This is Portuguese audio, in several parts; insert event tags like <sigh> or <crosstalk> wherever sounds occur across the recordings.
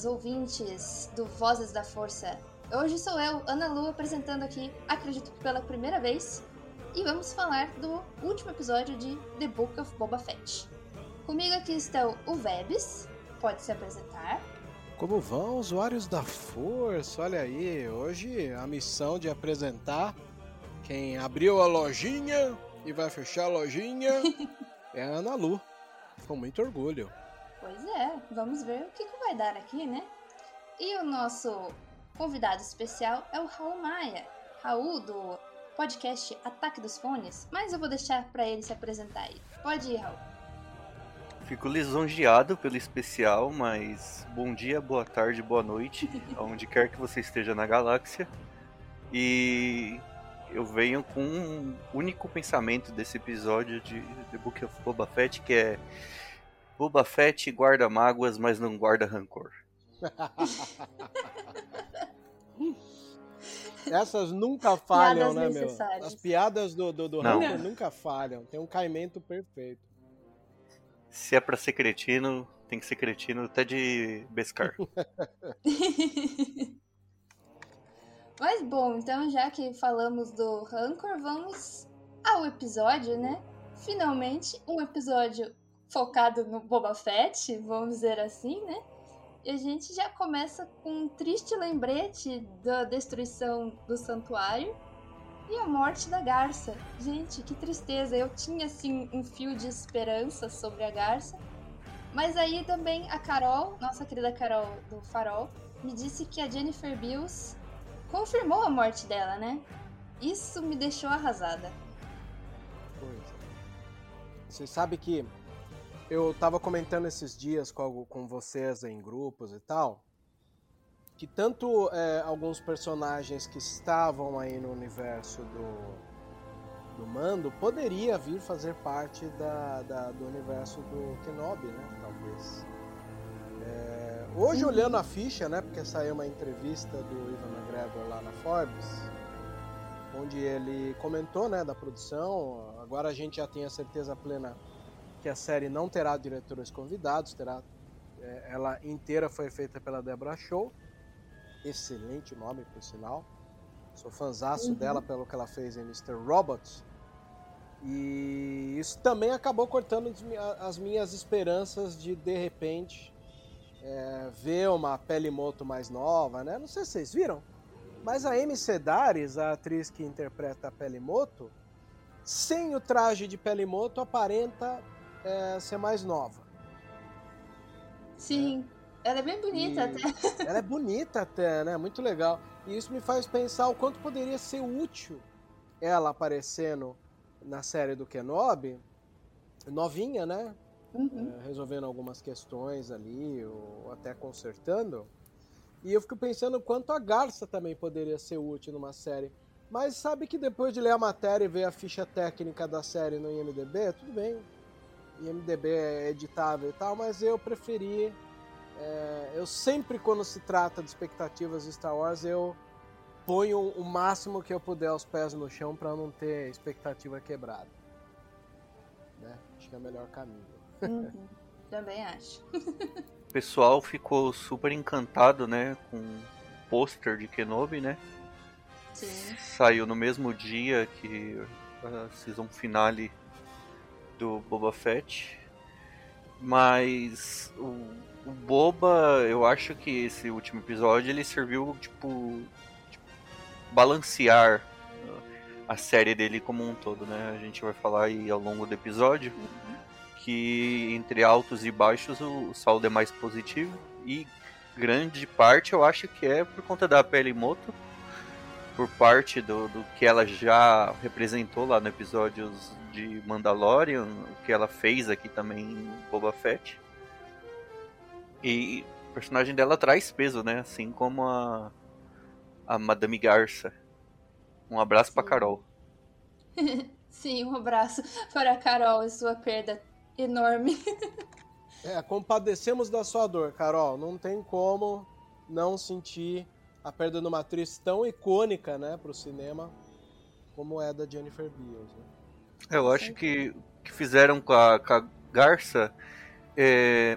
Pessoas, ouvintes do Vozes da Força. Hoje sou eu, Ana Lu, apresentando aqui, acredito que pela primeira vez, e vamos falar do último episódio de The Book of Boba Fett. Comigo aqui estão o Vebs, pode se apresentar. Como vão, usuários da Força? Olha aí, hoje a missão de apresentar quem abriu a lojinha e vai fechar a lojinha <laughs> é a Ana Lu. Com muito orgulho. Pois é, vamos ver o que, que vai dar aqui, né? E o nosso convidado especial é o Raul Maia, Raul do podcast Ataque dos Fones, mas eu vou deixar para ele se apresentar aí. Pode ir, Raul. Fico lisonjeado pelo especial, mas bom dia, boa tarde, boa noite, <laughs> aonde quer que você esteja na galáxia. E eu venho com um único pensamento desse episódio de The Book of Boba Fett, que é Boba Fett guarda mágoas, mas não guarda rancor. <laughs> Essas nunca falham, Piadas né, meu? As piadas do, do, do. Raul nunca falham. Tem um caimento perfeito. Se é pra ser cretino, tem que ser cretino até de Beskar. <laughs> Mas bom, então já que falamos do Rancor, vamos ao episódio, né? Finalmente, um episódio focado no Boba Fett, vamos dizer assim, né? E a gente já começa com um triste lembrete da destruição do santuário e a morte da garça. Gente, que tristeza! Eu tinha assim um fio de esperança sobre a garça. Mas aí também a Carol, nossa querida Carol do Farol, me disse que a Jennifer Bills confirmou a morte dela, né? Isso me deixou arrasada. Pois é. Você sabe que eu tava comentando esses dias com, com vocês em grupos e tal, que tanto é, alguns personagens que estavam aí no universo do, do Mando poderia vir fazer parte da, da- do universo do Kenobi, né? Talvez. É, hoje, olhando a ficha, né? Porque saiu uma entrevista do Ivan McGregor lá na Forbes, onde ele comentou, né, da produção. Agora a gente já tem a certeza plena que a série não terá diretores convidados, terá é, ela inteira foi feita pela Deborah Shaw. Excelente nome, por sinal. Sou fãzaço dela pelo que ela fez em Mr. Robot. E isso também acabou cortando as mi- as minhas esperanças de, de repente, é, ver uma Pelimoto mais nova, né? Não sei se vocês viram, mas a Amy Sedaris, a atriz que interpreta a Pelimoto, sem o traje de Pelimoto, aparenta é, ser mais nova. Sim, ela é bem bonita E- até. <laughs> Ela é bonita até, né? Muito legal. E isso me faz pensar o quanto poderia ser útil ela aparecendo na série do Kenobi, novinha, né? Uhum. É, resolvendo algumas questões ali, ou até consertando. E eu fico pensando o quanto a Garça também poderia ser útil numa série. Mas sabe que depois de ler a matéria e ver a ficha técnica da série no IMDB, tudo bem. IMDB é editável e tal, mas eu preferi. é, eu sempre, quando se trata de expectativas de Star Wars, eu ponho o máximo que eu puder aos pés no chão para não ter expectativa quebrada. Né? Acho que é o melhor caminho. Uhum. Também acho. <laughs> O pessoal ficou super encantado, né, com o pôster de Kenobi, né? Sim. Saiu no mesmo dia que a season finale do Boba Fett. Mas o, o Boba, eu acho que esse último episódio ele serviu tipo, tipo balancear uh, a série dele como um todo, né? A gente vai falar aí ao longo do episódio que entre altos e baixos o, saldo é mais positivo e grande parte eu acho que é por conta da pele moto por parte do, do que ela já representou lá no episódios de Mandalorian, o que ela fez aqui também em Boba Fett. E o personagem dela traz peso, né? Assim como a, a Madame Garça. Um abraço pra Sim. Carol. <laughs> Sim, um abraço para a Carol e sua perda enorme. <laughs> É, compadecemos da sua dor, Carol. Não tem como não sentir a perda de uma atriz tão icônica, né, pro cinema, como é da Jennifer Beals. Né? Eu acho que que fizeram com a, com a Garça. é,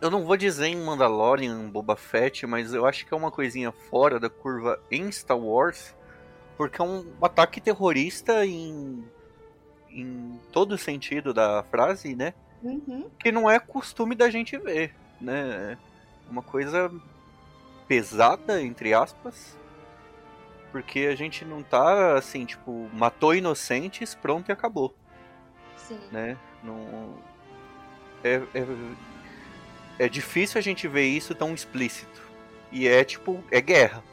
Eu não vou dizer em Mandalorian, Boba Fett, mas eu acho que é uma coisinha fora da curva em Star Wars, porque é um ataque terrorista em, em todo o sentido da frase, né? Uhum. Que não é costume da gente ver, né? É Uma coisa pesada, entre aspas, porque a gente não tá assim, tipo, matou inocentes, pronto e acabou Sim. né? Não... É, é, é difícil a gente ver isso tão explícito. E é tipo, é guerra.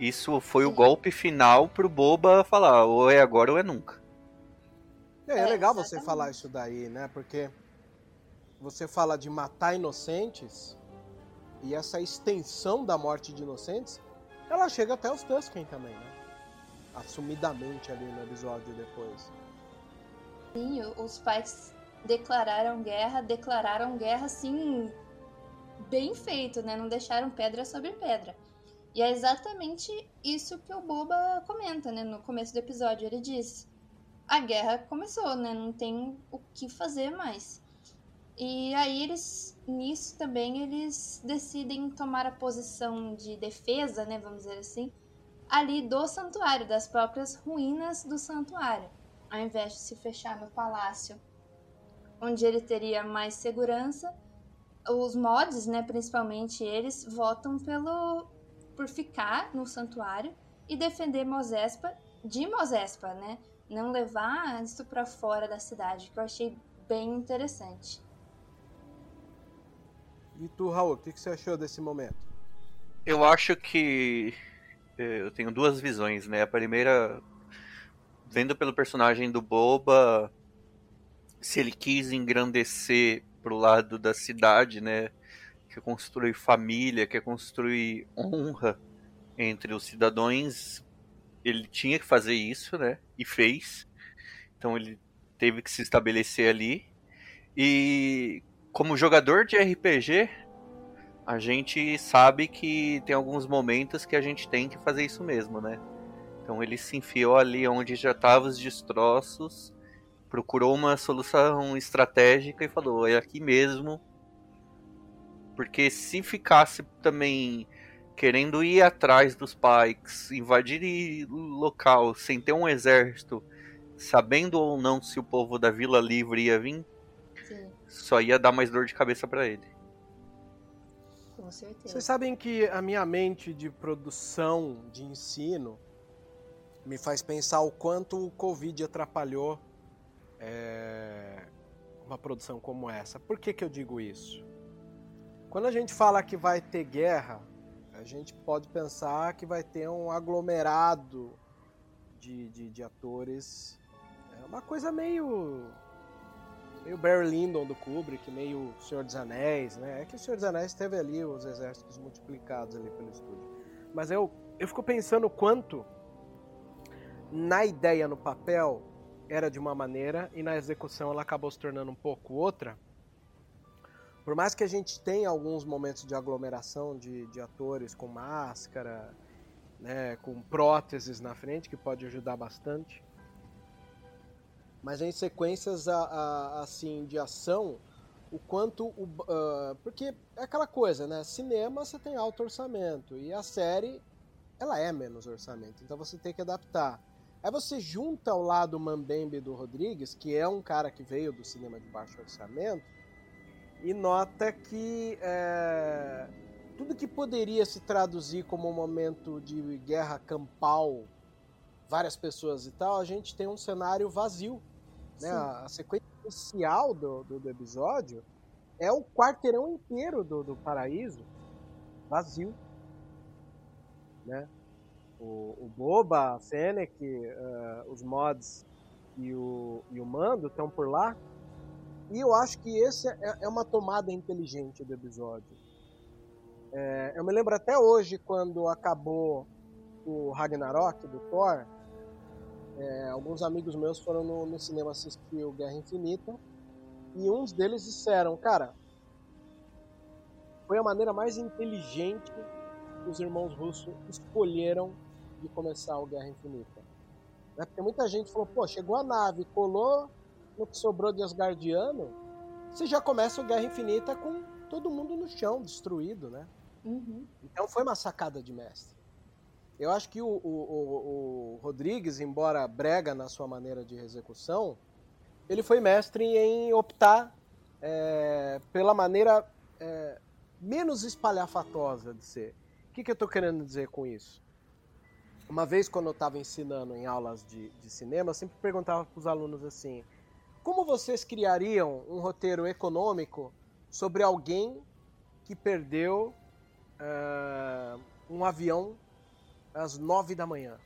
Isso foi o Sim. golpe final pro Boba falar, ou é agora ou é nunca. É, é legal você falar isso daí, né? Porque você fala de matar inocentes e essa extensão da morte de inocentes, ela chega até os Tusken também, né? Assumidamente ali no episódio depois. Sim, os pais declararam guerra, declararam guerra assim, bem feito, né? Não deixaram pedra sobre pedra. E é exatamente isso que o Boba comenta, né? No começo do episódio, ele diz: a guerra começou, né? Não tem o que fazer mais. E aí eles, nisso também, eles decidem tomar a posição de defesa, né? Vamos dizer assim, ali do santuário, das próprias ruínas do santuário ao invés de se fechar no palácio, onde ele teria mais segurança, os mods, né, principalmente eles, votam pelo por ficar no santuário e defender Mosespa de Mosespa, né? Não levar isso para fora da cidade, que eu achei bem interessante. E tu, Raul, o que que você achou desse momento? Eu acho que eh, eu tenho duas visões, né? A primeira, vendo pelo personagem do Boba, se ele quis engrandecer pro lado da cidade, né? Quer construir família, quer construir honra entre os cidadãos, ele tinha que fazer isso, né? E fez. Então ele teve que se estabelecer ali. E como jogador de RPG, a gente sabe que tem alguns momentos que a gente tem que fazer isso mesmo, né? Então ele se enfiou ali onde já estavam os destroços, procurou uma solução estratégica e falou: é aqui mesmo. Porque se ficasse também querendo ir atrás dos Pikes, invadir local sem ter um exército, sabendo ou não se o povo da Vila Livre ia vir, só ia dar mais dor de cabeça pra ele. com certeza. Vocês sabem que a minha mente de produção de ensino me faz pensar o quanto o Covid atrapalhou é, uma produção como essa. Por que, que eu digo isso? Quando a gente fala que vai ter guerra, a gente pode pensar que vai ter um aglomerado de, de, de atores. É uma coisa meio. Meio Barry Lyndon do Kubrick, meio Senhor dos Anéis, né? É que o Senhor dos Anéis teve ali os exércitos multiplicados ali pelo estúdio. Mas eu, eu fico pensando quanto na ideia, no papel, era de uma maneira e na execução ela acabou se tornando um pouco outra. Por mais que a gente tenha alguns momentos de aglomeração de, de atores com máscara, né, com próteses na frente, que pode ajudar bastante. Mas em sequências a, a, assim de ação, o quanto o, uh, porque é aquela coisa, né? Cinema você tem alto orçamento e a série ela é menos orçamento, então você tem que adaptar. Aí você junta ao lado o Mambembe do Rodrigues, que é um cara que veio do cinema de baixo orçamento, e nota que é, tudo que poderia se traduzir como um momento de guerra campal, várias pessoas e tal, a gente tem um cenário vazio. Né? A, a, sequência inicial do, do, do, episódio é o quarteirão inteiro do, do paraíso vazio. Né? O, o Boba, a Fennec, uh, os mods e o, e o Mando estão por lá. E eu acho que esse é, é uma tomada inteligente do episódio. É, eu me lembro até hoje quando acabou o Ragnarok do Thor. É, alguns amigos meus foram no, no cinema assistir o Guerra Infinita e uns deles disseram, cara, foi a maneira mais inteligente que os irmãos russos escolheram de começar o Guerra Infinita. Né? Porque muita gente falou, pô, chegou a nave, colou no que sobrou de Asgardiano, você já começa o Guerra Infinita com todo mundo no chão, destruído, né? Uhum. Então foi uma sacada de mestre. Eu acho que o, o, o, Rodrigues, embora brega na sua maneira de execução, ele foi mestre em optar é, pela maneira é, menos espalhafatosa de ser. O que, que eu estou querendo dizer com isso? Uma vez, quando eu estava ensinando em aulas de, de cinema, eu sempre perguntava para os alunos assim: como vocês criariam um roteiro econômico sobre alguém que perdeu uh, um avião às nove da manhã?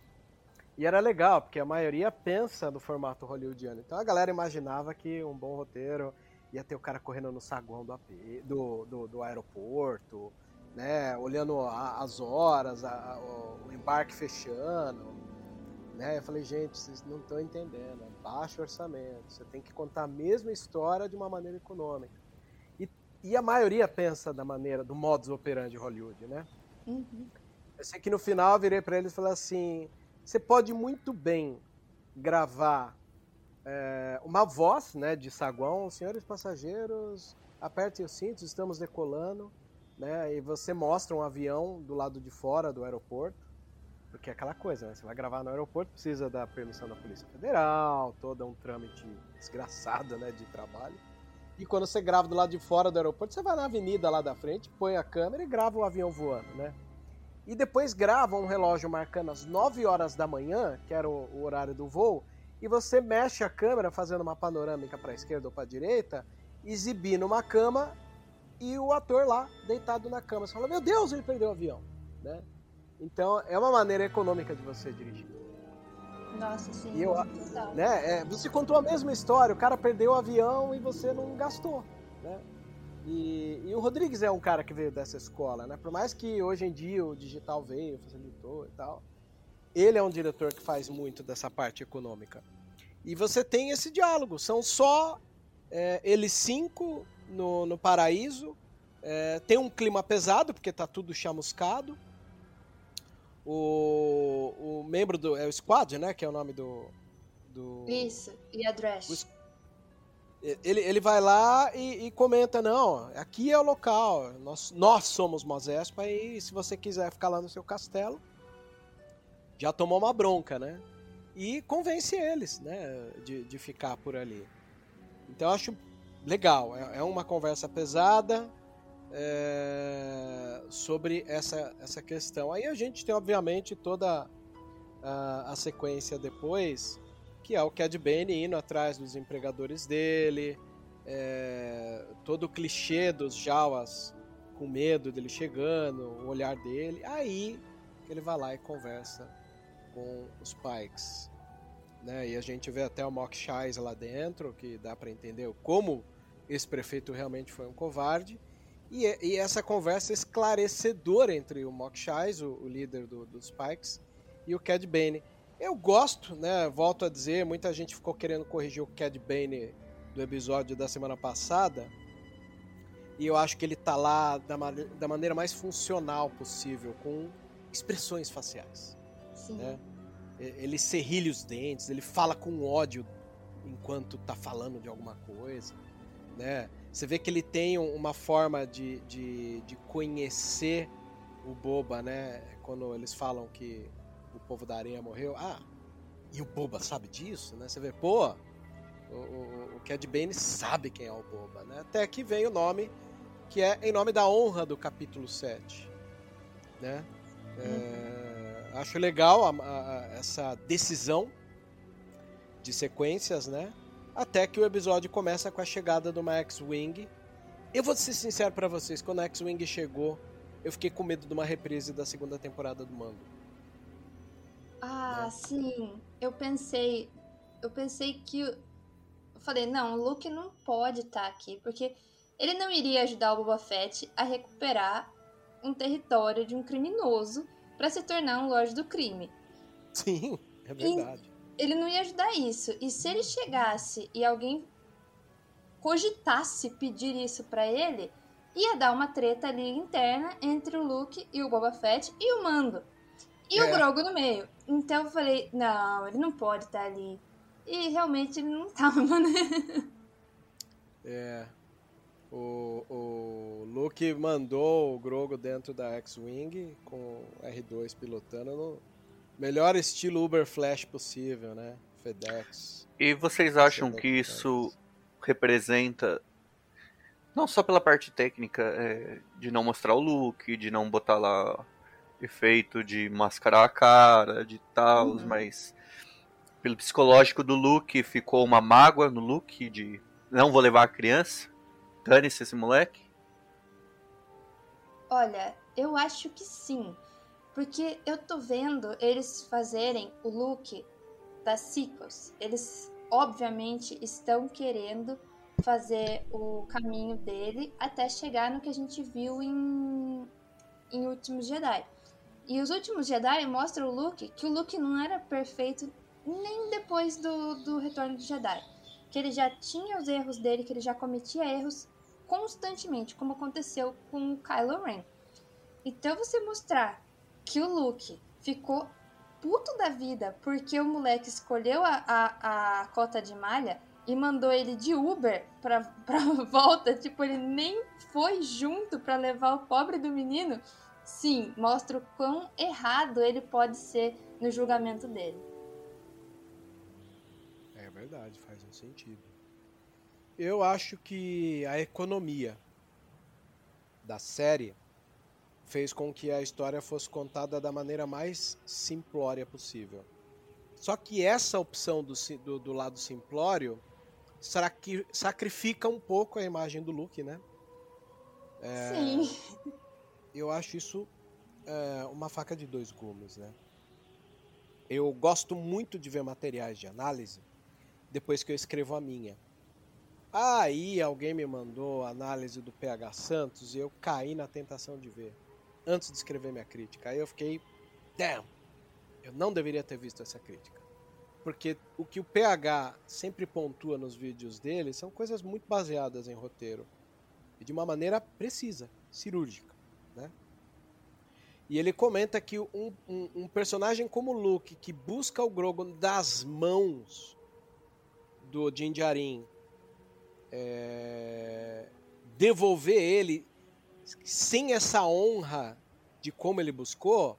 E era legal, porque a maioria pensa no formato hollywoodiano. Então a galera imaginava que um bom roteiro ia ter o cara correndo no saguão do, AP, do, do, do aeroporto, né, olhando a, as horas, a, o embarque fechando. Né? Eu falei, gente, vocês não estão entendendo, é baixo orçamento, você tem que contar a mesma história de uma maneira econômica. E, e a maioria pensa da maneira, do modus operandi de Hollywood, né? Uhum. Eu sei que no final eu virei para eles e falei assim, você pode muito bem gravar é, uma voz né, de saguão, senhores passageiros, apertem os cintos, estamos decolando né? E você mostra um avião do lado de fora do aeroporto, porque é aquela coisa, né? Você vai gravar no aeroporto, precisa da permissão da Polícia Federal, todo um trâmite desgraçado, né, de trabalho. E quando você grava do lado de fora do aeroporto, você vai na avenida lá da frente, põe a câmera e grava o avião voando, né? E depois grava um relógio marcando as 9 horas da manhã, que era o, o horário do voo, e você mexe a câmera fazendo uma panorâmica para a esquerda ou para a direita, exibindo uma cama e o ator lá, deitado na cama. Você fala, meu Deus, ele perdeu o avião. Né? Então, é uma maneira econômica de você dirigir. Nossa, sim. E eu, né, é, você contou a mesma história, o cara perdeu o avião e você não gastou. Né? E, e, o Rodrigues é um cara que veio dessa escola, né? Por mais que hoje em dia o digital veio, facilitou e tal, ele é um diretor que faz muito dessa parte econômica. E você tem esse diálogo, são só é, eles cinco no, no paraíso. É, tem um clima pesado, porque tá tudo chamuscado. O, o membro do. É o Squad, né? Que é o nome do. do Isso, e a Drash. Ele, ele vai lá e, e, comenta: não, aqui é o local, nós, nós somos Mosespa e se você quiser ficar lá no seu castelo, já tomou uma bronca, né? E convence eles, né, de, de ficar por ali. Então eu acho legal. É, é uma conversa pesada é, sobre essa, essa questão. Aí a gente tem, obviamente, toda a, a sequência depois, que é o Cad Bane indo atrás dos empregadores dele, é, todo o clichê dos Jawas com medo dele chegando, o olhar dele. Aí ele vai lá e conversa com os Pikes. Né? E a gente vê até o Mock Shies lá dentro, que dá para entender como esse prefeito realmente foi um covarde. E, e essa conversa esclarecedora entre o Mock Shies, o, o líder do, dos Pikes, e o Cad Bane. Eu gosto, né? Volto a dizer, muita gente ficou querendo corrigir o Cad Bane do episódio da semana passada. E eu acho que ele tá lá da, da maneira mais funcional possível, com expressões faciais. Sim. Né? Ele serrilha os dentes, ele fala com ódio enquanto tá falando de alguma coisa. Né? Você vê que ele tem uma forma de, de, de conhecer o Boba, né? Quando eles falam que o povo da areia morreu. Ah, e o Boba sabe disso, né? Você vê, pô, o, o, o Cad Bane sabe quem é o Boba, né? Até que vem o nome, que é em nome da honra do capítulo 7, né? É, acho legal a, a, essa decisão de sequências, né? Até que o episódio começa com a chegada do Max Wing. Eu vou ser sincero para vocês, quando a X-Wing chegou, eu fiquei com medo de uma reprise da segunda temporada do Mando. Ah, né? sim. Eu pensei. Eu pensei que. Eu falei, não, o Luke não pode estar tá aqui, porque ele não iria ajudar o Boba Fett a recuperar um território de um criminoso para se tornar um Lorde do Crime. Sim, é verdade. E ele não ia ajudar isso. E se ele chegasse e alguém cogitasse pedir isso para ele, ia dar uma treta ali interna entre o Luke e o Boba Fett e o Mando. E é. o Grogu no meio. Então eu falei, não, ele não pode estar ali. E realmente ele não <laughs> tava, mano. É. O, o Luke mandou o Grogo dentro da X-Wing com o R2 pilotando no melhor estilo Uber Flash possível, né? FedEx. E vocês acham que isso representa não só pela parte técnica é, de não mostrar o look, de não botar lá efeito de mascarar a cara, de tal, uhum. mas pelo psicológico do Luke ficou uma mágoa no Luke de não vou levar a criança. Dane-se esse moleque? Olha, eu acho que sim. Porque eu tô vendo eles fazerem o look das sequels. Eles, obviamente, estão querendo fazer o caminho dele até chegar no que a gente viu em, em Últimos Jedi. E os Últimos Jedi mostram o Luke que o Luke não era perfeito nem depois do, do Retorno do Jedi. Que ele já tinha os erros dele, que ele já cometia erros constantemente, como aconteceu com o Kylo Ren. Então você mostrar que o Luke ficou puto da vida porque o moleque escolheu a, a, a cota de malha e mandou ele de Uber pra, <laughs> pra volta, tipo, ele nem foi junto para levar o pobre do menino, sim, mostra o quão errado ele pode ser no julgamento dele. É verdade, faz um sentido. Eu acho que a economia da série fez com que a história fosse contada da maneira mais simplória possível. Só que essa opção do, do, do lado simplório sacrifica um pouco a imagem do Luke, né? É, Sim. Eu acho isso é, uma faca de dois gumes, né? Eu gosto muito de ver materiais de análise depois que eu escrevo a minha. Aí alguém me mandou a análise do PH Santos e eu caí na tentação de ver antes de escrever minha crítica. Aí eu fiquei, damn, eu não deveria ter visto essa crítica. Porque o que o PH sempre pontua nos vídeos dele são coisas muito baseadas em roteiro e de uma maneira precisa, cirúrgica? E ele comenta que um, um, um personagem como Luke, que busca o Grogu das mãos do Din Djarin, é, devolver ele sem essa honra de como ele buscou,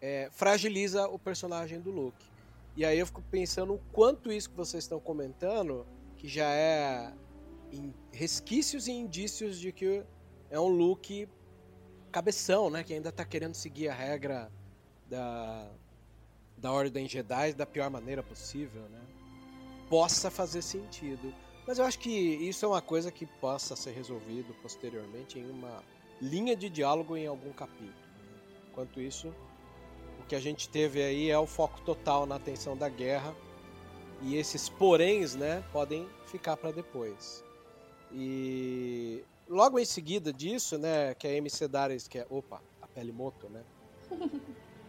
é, fragiliza o personagem do Luke. E aí eu fico pensando o quanto isso que vocês estão comentando, que já é resquícios e indícios de que é um Luke cabeção, né? Que ainda tá querendo seguir a regra da, da Ordem Jedi da pior maneira possível, né? Possa fazer sentido. Mas eu acho que isso é uma coisa que possa ser resolvido posteriormente em uma linha de diálogo em algum capítulo. Enquanto isso, o que a gente teve aí é o foco total na atenção da guerra e esses poréns, né, podem ficar para depois. E logo em seguida disso, né, que a MC Dares, que é, opa, a Pele Moto, né? <laughs>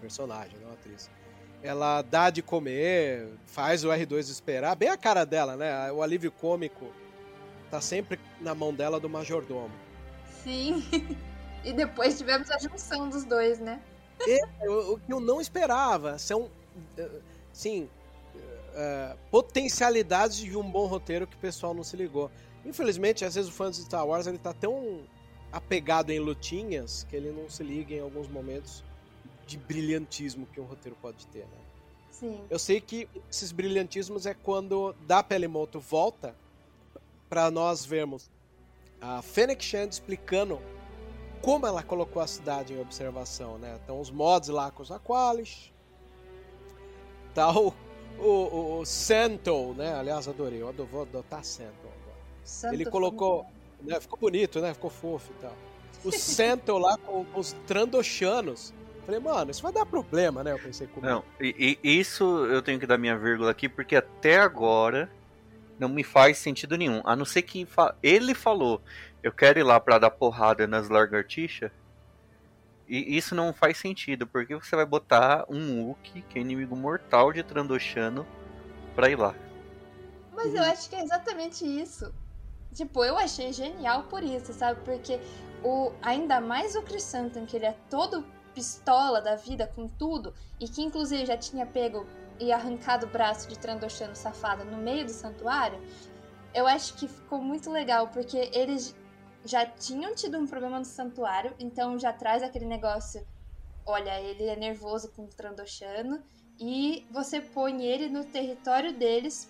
Personagem, não atriz. Ela dá de comer, faz o R2 esperar, bem a cara dela, né? O alívio cômico tá sempre na mão dela do majordomo. Sim. <laughs> e depois tivemos a junção dos dois, né? É, o que eu não esperava. São, sim, uh, potencialidades de um bom roteiro que o pessoal não se ligou. Infelizmente, às vezes o fã de Star Wars ele tá tão apegado em lutinhas que ele não se liga em alguns momentos de brilhantismo que um roteiro pode ter, né? Sim. Eu sei que esses brilhantismos é quando da Pelimoto volta para nós vermos a Fennec Shand explicando como ela colocou a cidade em observação, né? Então os mods lá com os Aqualis, tá o, o, o né? Aliás, adorei, eu vou adotar Santo. Santo Ele colocou, né? ficou bonito, né? Ficou fofo e tal. O Santo lá com, com os Trandoshanos. Falei, mano, isso vai dar problema, né? Eu pensei comigo. Não, e, e isso eu tenho que dar minha vírgula aqui, porque até agora não me faz sentido nenhum. A não ser que fa ele falou, eu quero ir lá pra dar porrada nas lagartixas. E isso não faz sentido, porque você vai botar um Wookie, que é inimigo mortal de Trandoshano, pra ir lá. Mas eu acho que é exatamente isso. Tipo, eu achei genial por isso, sabe? Porque o ainda mais o Chrysanthemum, que ele é todo pistola da vida com tudo, e que inclusive já tinha pego e arrancado o braço de Trandoshano safada no meio do santuário, eu acho que ficou muito legal, porque eles já tinham tido um problema no santuário, então já traz aquele negócio, olha, ele é nervoso com o Trandoshano, e você põe ele no território deles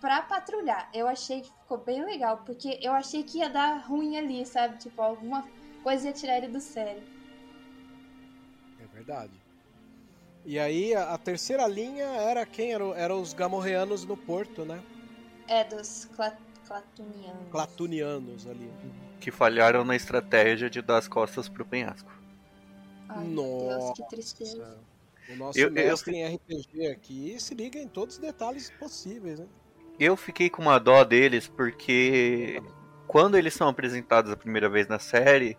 pra patrulhar. Eu achei que ficou bem legal, porque eu achei que ia dar ruim ali, sabe? Tipo, alguma coisa ia tirar ele do sério. É verdade. E aí a, terceira linha era quem? Era, era os gamorreanos no porto, né? É, dos cla clatunianos. Clatunianos ali. Que falharam na estratégia de dar as costas pro penhasco. Ai, meu Deus, que tristeza. Nossa. O nosso Eu- eu mestre em RPG aqui se liga em todos os detalhes possíveis, né? Eu fiquei com uma dó deles porque quando eles são apresentados a primeira vez na série,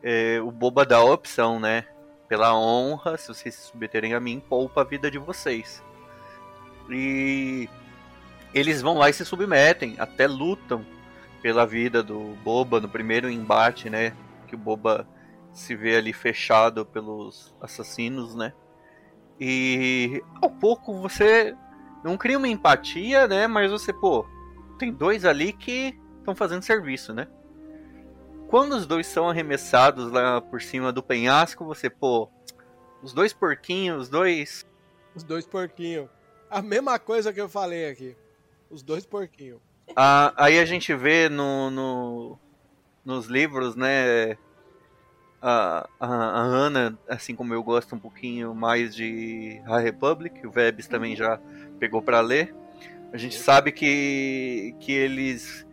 é, o Boba dá a opção, né? Pela honra, se vocês se submeterem a mim, poupa a vida de vocês. E eles vão lá e se submetem, até lutam pela vida do Boba no primeiro embate, né? Que o Boba se vê ali fechado pelos assassinos, né? E ao pouco você não cria uma empatia, né? Mas você, pô, tem dois ali que estão fazendo serviço, né? Quando os dois são arremessados lá por cima do penhasco, você, pô, os dois porquinhos, os dois. Os dois porquinhos. A mesma coisa que eu falei aqui. Os dois porquinhos. Ah, aí a gente vê no, no- nos livros, né? A, a, a Ana, assim como eu gosto um pouquinho mais de A Republic, o Vebs também já pegou pra ler. A gente sabe que, que eles.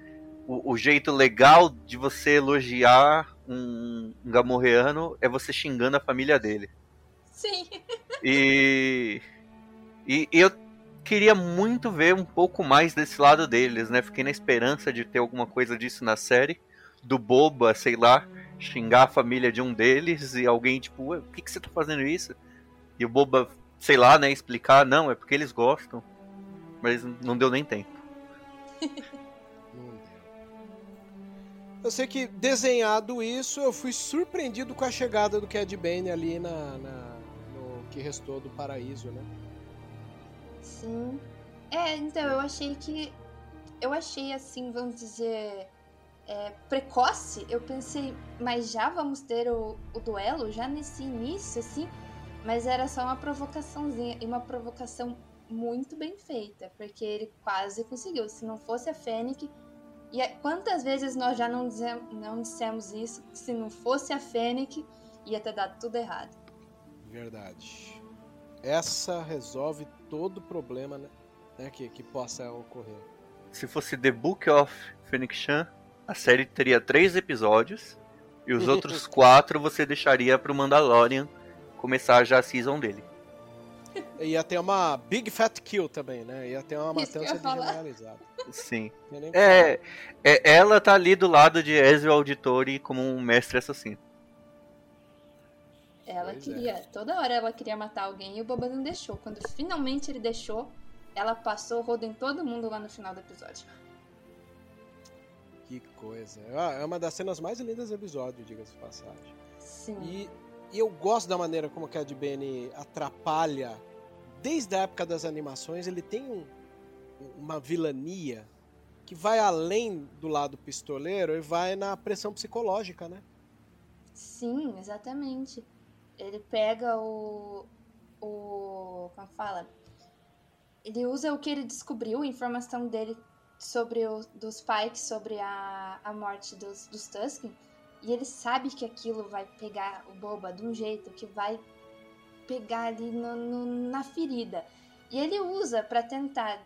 O, o jeito legal de você elogiar um, um gamorreano é você xingando a família dele. Sim. E, e eu queria muito ver um pouco mais desse lado deles, né? Fiquei na esperança de ter alguma coisa disso na série. Do Boba, sei lá, xingar a família de um deles e alguém, tipo, "Ué, por que, que você tá fazendo isso? E o Boba, sei lá, né, explicar, não, é porque eles gostam. Mas não deu nem tempo. Não <laughs> deu. Eu sei que desenhado isso, eu fui surpreendido com a chegada do Cad Bane ali na, na- no que restou do paraíso, né? Sim. É, então eu achei que. Eu achei assim, vamos dizer. é, precoce. Eu pensei, mas já vamos ter o, o duelo? Já nesse início, assim? Mas era só uma provocaçãozinha. E uma provocação muito bem feita. Porque ele quase conseguiu. Se não fosse a Fennec. E quantas vezes nós já não, dizem- não dissemos isso? Se não fosse a Fennec, ia ter dado tudo errado. Verdade. Essa resolve todo problema né, né, que, que possa ocorrer. Se fosse The Book of Phoenix Chan, a série teria três episódios E os <laughs> outros quatro você deixaria pro Mandalorian começar já a season dele. <laughs> Ia ter uma Big Fat Kill também, né? Ia ter uma matança generalizada. Sim. É, é, ela tá ali do lado de Ezio Auditore como um mestre assassino. Ela Pois é. queria, toda hora ela queria matar alguém e o Boba não deixou. Quando finalmente ele deixou, ela passou o rodo em todo mundo lá no final do episódio. Que coisa. É uma das cenas mais lindas do episódio, diga-se de passagem. Sim. E, e eu gosto da maneira como o Cad Bane atrapalha. Desde a época das animações, ele tem um- uma vilania que vai além do lado pistoleiro e vai na pressão psicológica, né? Sim, exatamente. Ele pega o. o. como fala? Ele usa o que ele descobriu, informação dele sobre o dos Pikes, sobre a, a morte dos, dos Tusken, e ele sabe que aquilo vai pegar o Boba de um jeito que vai pegar ali no- no- na ferida. E ele usa para tentar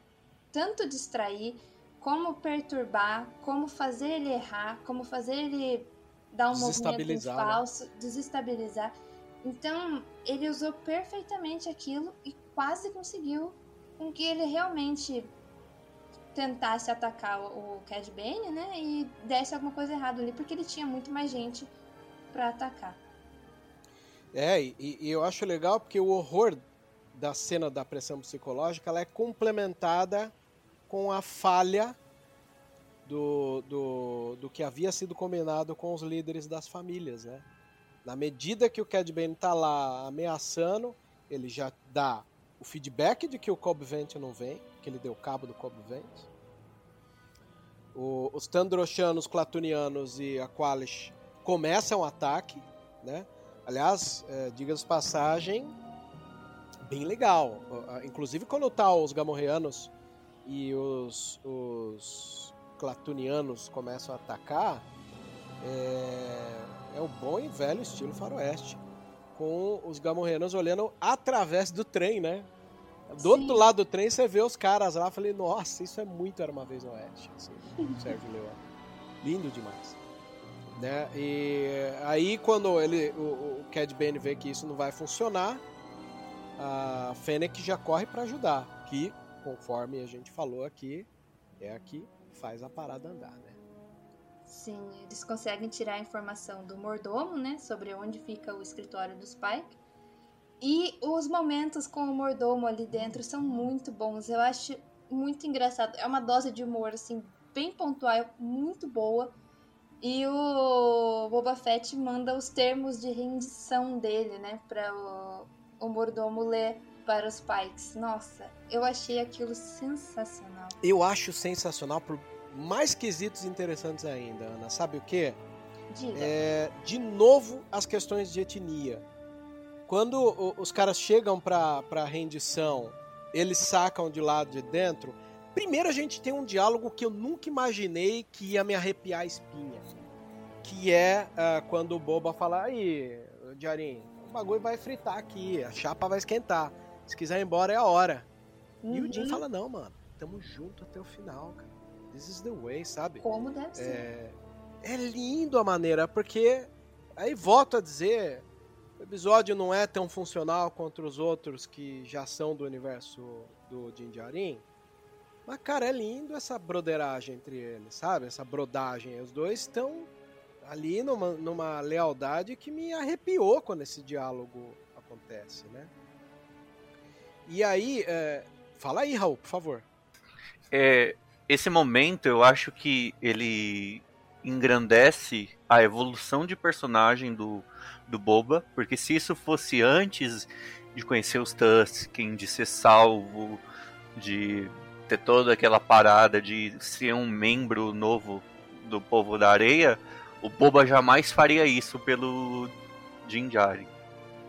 tanto distrair, como perturbar, como fazer ele errar, como fazer ele dar um movimento né? falso, desestabilizar. Então, ele usou perfeitamente aquilo e quase conseguiu com que ele realmente tentasse atacar o, Cad Bane, né? E desse alguma coisa errada ali, porque ele tinha muito mais gente pra atacar. É, e, e eu acho legal porque o horror da cena da pressão psicológica ela é complementada com a falha do, do, do que havia sido combinado com os líderes das famílias, né? Na medida que o Cad Bane tá lá ameaçando, ele já dá o feedback de que o Cobb Vent não vem, que ele deu cabo do Cobb Vent. O- os Tandroshanos, Clatunianos e Aqualish começam o ataque, né? Aliás, é, diga-se de passagem, bem legal. Inclusive quando tá os Gamorreanos e os, os Clatunianos começam a atacar, é, é bom e velho estilo faroeste. Com os Gamorreanos olhando através do trem, né? Do Sim. outro lado do trem você vê os caras lá. Falei, nossa, isso é muito Era Uma Vez no Oeste. Assim, o Sérgio Leone. Lindo demais. Né? E aí quando ele, o, o Cad Bane vê que isso não vai funcionar, a Fennec já corre para ajudar. Que, conforme a gente falou aqui, é a que faz a parada andar, né? Sim, eles conseguem tirar a informação do mordomo, né? Sobre onde fica o escritório do Spike. E os momentos com o mordomo ali dentro são muito bons. Eu acho muito engraçado. É uma dose de humor, assim, bem pontual, muito boa. E o Boba Fett manda os termos de rendição dele, né? Para o, o mordomo ler para os Pikes. Nossa, eu achei aquilo sensacional. Eu acho sensacional por mais quesitos interessantes ainda, Ana. Sabe o quê? Diga. É, de novo, as questões de etnia. Quando os caras chegam pra, pra rendição, eles sacam de lado de dentro. Primeiro a gente tem um diálogo que eu nunca imaginei que ia me arrepiar a espinha. Que é ah, quando o Boba fala, aí, Diarim, o bagulho vai fritar aqui, a chapa vai esquentar. Se quiser ir embora é a hora. E o Jim Uhum. fala, não, mano, tamo junto até o final, cara. This is the way, sabe? Como deve ser. É, é lindo a maneira, porque aí volto a dizer, o episódio não é tão funcional contra os outros que já são do universo do Din Djarin. Mas, cara, é lindo essa broderagem entre eles, sabe? Essa brodagem. Os dois estão ali numa, numa lealdade que me arrepiou quando esse diálogo acontece, né? E aí, é, fala aí, Raul, por favor. É, esse momento eu acho que ele engrandece a evolução de personagem do, do Boba, porque se isso fosse antes de conhecer os Tusken, de ser salvo, de ter toda aquela parada de ser um membro novo do povo da areia, o Boba jamais faria isso pelo Din Djarin.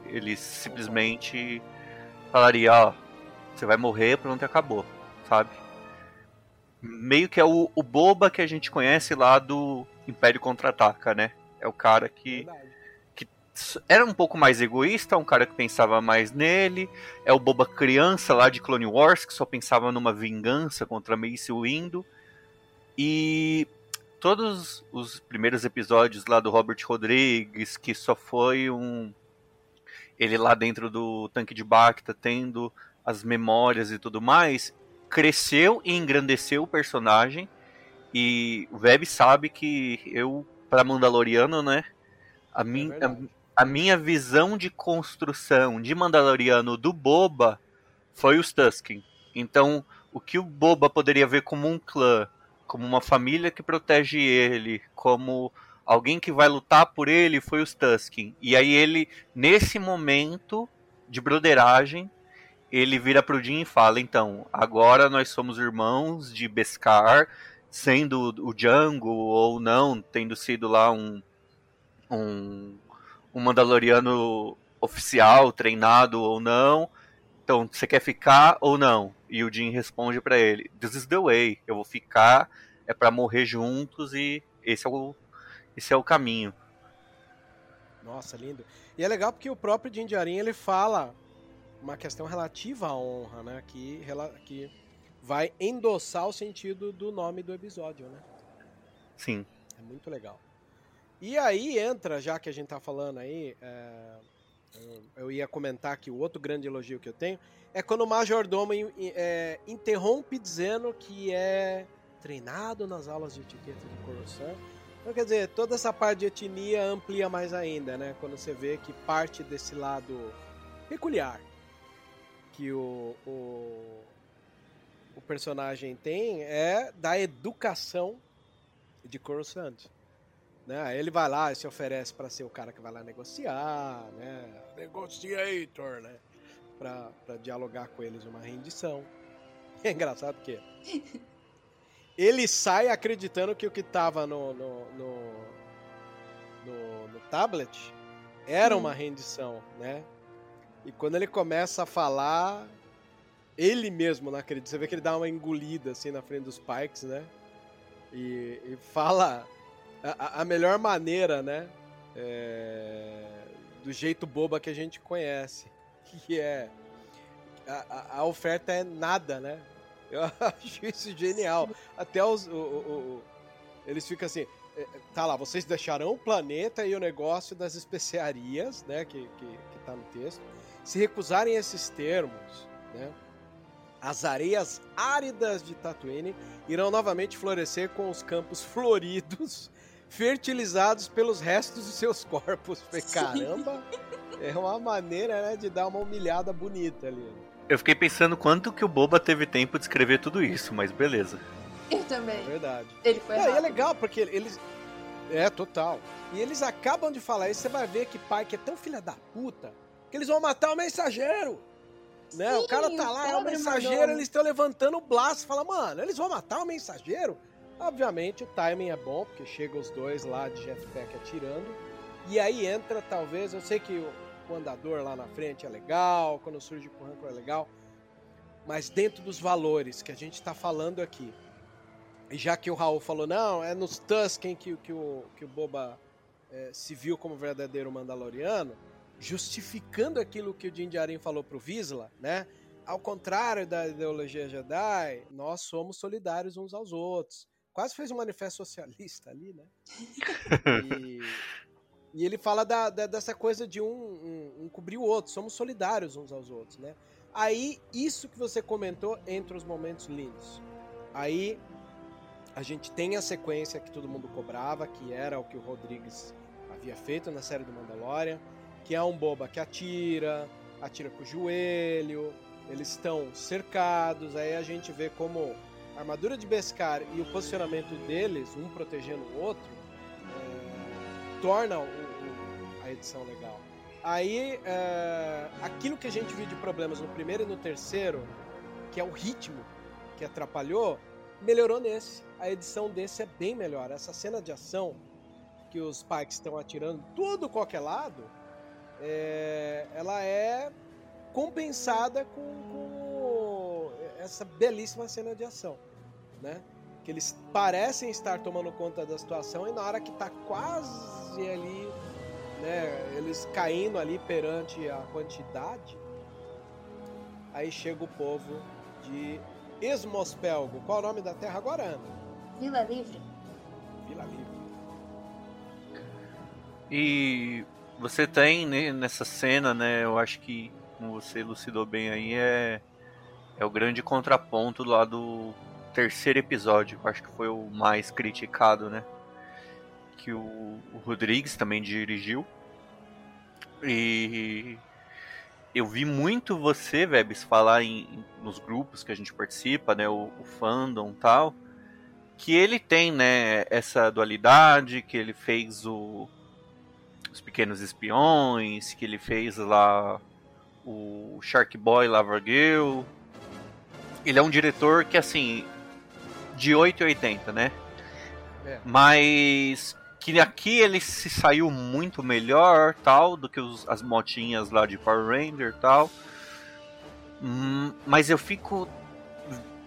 Ele simplesmente falaria, ó, você vai morrer, pronto, acabou, sabe? Meio que é o, o Boba que a gente conhece lá do Império Contra-Ataca, né? É o cara que Verdade. era um pouco mais egoísta, um cara que pensava mais nele. É o Boba criança lá de Clone Wars, que só pensava numa vingança contra Mace Windu. E todos os primeiros episódios lá do Robert Rodrigues, que só foi um. Ele lá dentro do tanque de Bacta, tendo as memórias e tudo mais, cresceu e engrandeceu o personagem. E o Web sabe que eu, para Mandaloriano, né? A, É min, a, a minha visão de construção de Mandaloriano do Boba foi os Tusken. Então, o que o Boba poderia ver como um clã, como uma família que protege ele, como alguém que vai lutar por ele, foi os Tusken. E aí ele, nesse momento de broderagem, ele vira pro Jim e fala, então, agora nós somos irmãos de Beskar, sendo o Django ou não, tendo sido lá um um, um Mandaloriano oficial, treinado ou não. Então, você quer ficar ou não? E o Jim responde pra ele: This is the way. Eu vou ficar, é pra morrer juntos e esse é o, esse é o caminho. Nossa, lindo. E é legal porque o próprio Din Djarin, ele fala uma questão relativa à honra, né? Que, rela- que vai endossar o sentido do nome do episódio, né? Sim. É muito legal. E aí entra, já que a gente tá falando aí, é, eu- ia comentar que o outro grande elogio que eu tenho é quando o Majordomo é, interrompe dizendo que é treinado nas aulas de etiqueta de Coruscant. Então, quer dizer, toda essa parte de etnia amplia mais ainda, né? Quando você vê que parte desse lado peculiar que o, o, o personagem tem é da educação de Coruscant. Né? Ele vai lá e se oferece para ser o cara que vai lá negociar, né? Negotiator, né? Pra, pra dialogar com eles uma rendição. <laughs> É engraçado porque ele sai acreditando que o que tava no, no, no, no, no tablet era uma rendição, né? E quando ele começa a falar, ele mesmo não acredita. Você vê que ele dá uma engolida assim na frente dos Pikes, né? E, e fala a- a, melhor maneira, né? É, do jeito boba que a gente conhece. <laughs> Que é. A, a- oferta é nada, né? Eu <laughs> acho isso genial. Até os. o- o- o- eles ficam assim. é, Tá lá, vocês deixarão o planeta e o negócio das especiarias, né? Que, que, que tá no texto. Se recusarem esses termos, né? As areias áridas de Tatooine irão novamente florescer com os campos floridos, <laughs> fertilizados pelos restos de seus corpos. Falei, caramba, é uma maneira né, de dar uma humilhada bonita ali. Eu fiquei pensando quanto que o Boba teve tempo de escrever tudo isso, mas beleza. Eu É também. verdade. Ele foi Não, e é legal, porque eles. É, total. E eles acabam de falar isso, você vai ver que Pike é tão filha da puta que eles vão matar o mensageiro. Né? o Sim, cara tá o lá, é o mensageiro, Mordomo. eles estão levantando o blaço. Fala, mano, eles vão matar o mensageiro? Obviamente o timing é bom, porque chega os dois lá de jetpack atirando. E aí entra, talvez, eu sei que o, o andador lá na frente é legal, quando surge o rancor é legal, mas dentro dos valores que a gente tá falando aqui, e já que o Raul falou, não, é nos Tusken que, que, o, que o Boba eh, se viu como verdadeiro Mandaloriano, justificando aquilo que o Din Djarin falou pro Visla, né? Ao contrário da ideologia Jedi, nós somos solidários uns aos outros. Quase fez um manifesto socialista ali, né? E, <laughs> e ele fala da, da- dessa coisa de um, um, um cobrir o outro, somos solidários uns aos outros, né? Aí, isso que você comentou entre os momentos lindos. Aí, a gente tem a sequência que todo mundo cobrava, que era o que o Rodrigues havia feito na série do Mandalorian, que é um boba que atira, atira com o joelho, eles estão cercados, aí a gente vê como a armadura de Beskar e o posicionamento deles, um protegendo o outro, é, torna o- o- a edição legal. Aí, é, aquilo que a gente viu de problemas no primeiro e no terceiro, que é o ritmo que atrapalhou, melhorou nesse. A edição desse é bem melhor. Essa cena de ação que os Pikes estão atirando tudo qualquer lado, é, ela é compensada com, com essa belíssima cena de ação, né? Que eles parecem estar tomando conta da situação e na hora que tá quase ali, né, eles caindo ali perante a quantidade, aí chega o povo de Esmospelgo. Qual é o nome da terra agora, Ana? Vila Livre. Vila E você tem né, nessa cena, né? Eu acho que como você elucidou bem aí é é o grande contraponto lá do terceiro episódio, que eu acho que foi o mais criticado, né? Que o, o Rodrigues também dirigiu. E eu vi muito você, Vebs, falar em, nos grupos que a gente participa, né? O, o fandom e tal. Que ele tem, né, essa dualidade, que ele fez o, os Pequenos Espiões, que ele fez lá o Shark Boy Lava Girl. Ele é um diretor que, assim, de 880, né? É. Mas que aqui ele se saiu muito melhor, tal, do que os, as motinhas lá de Power Ranger, tal. Hum, mas eu fico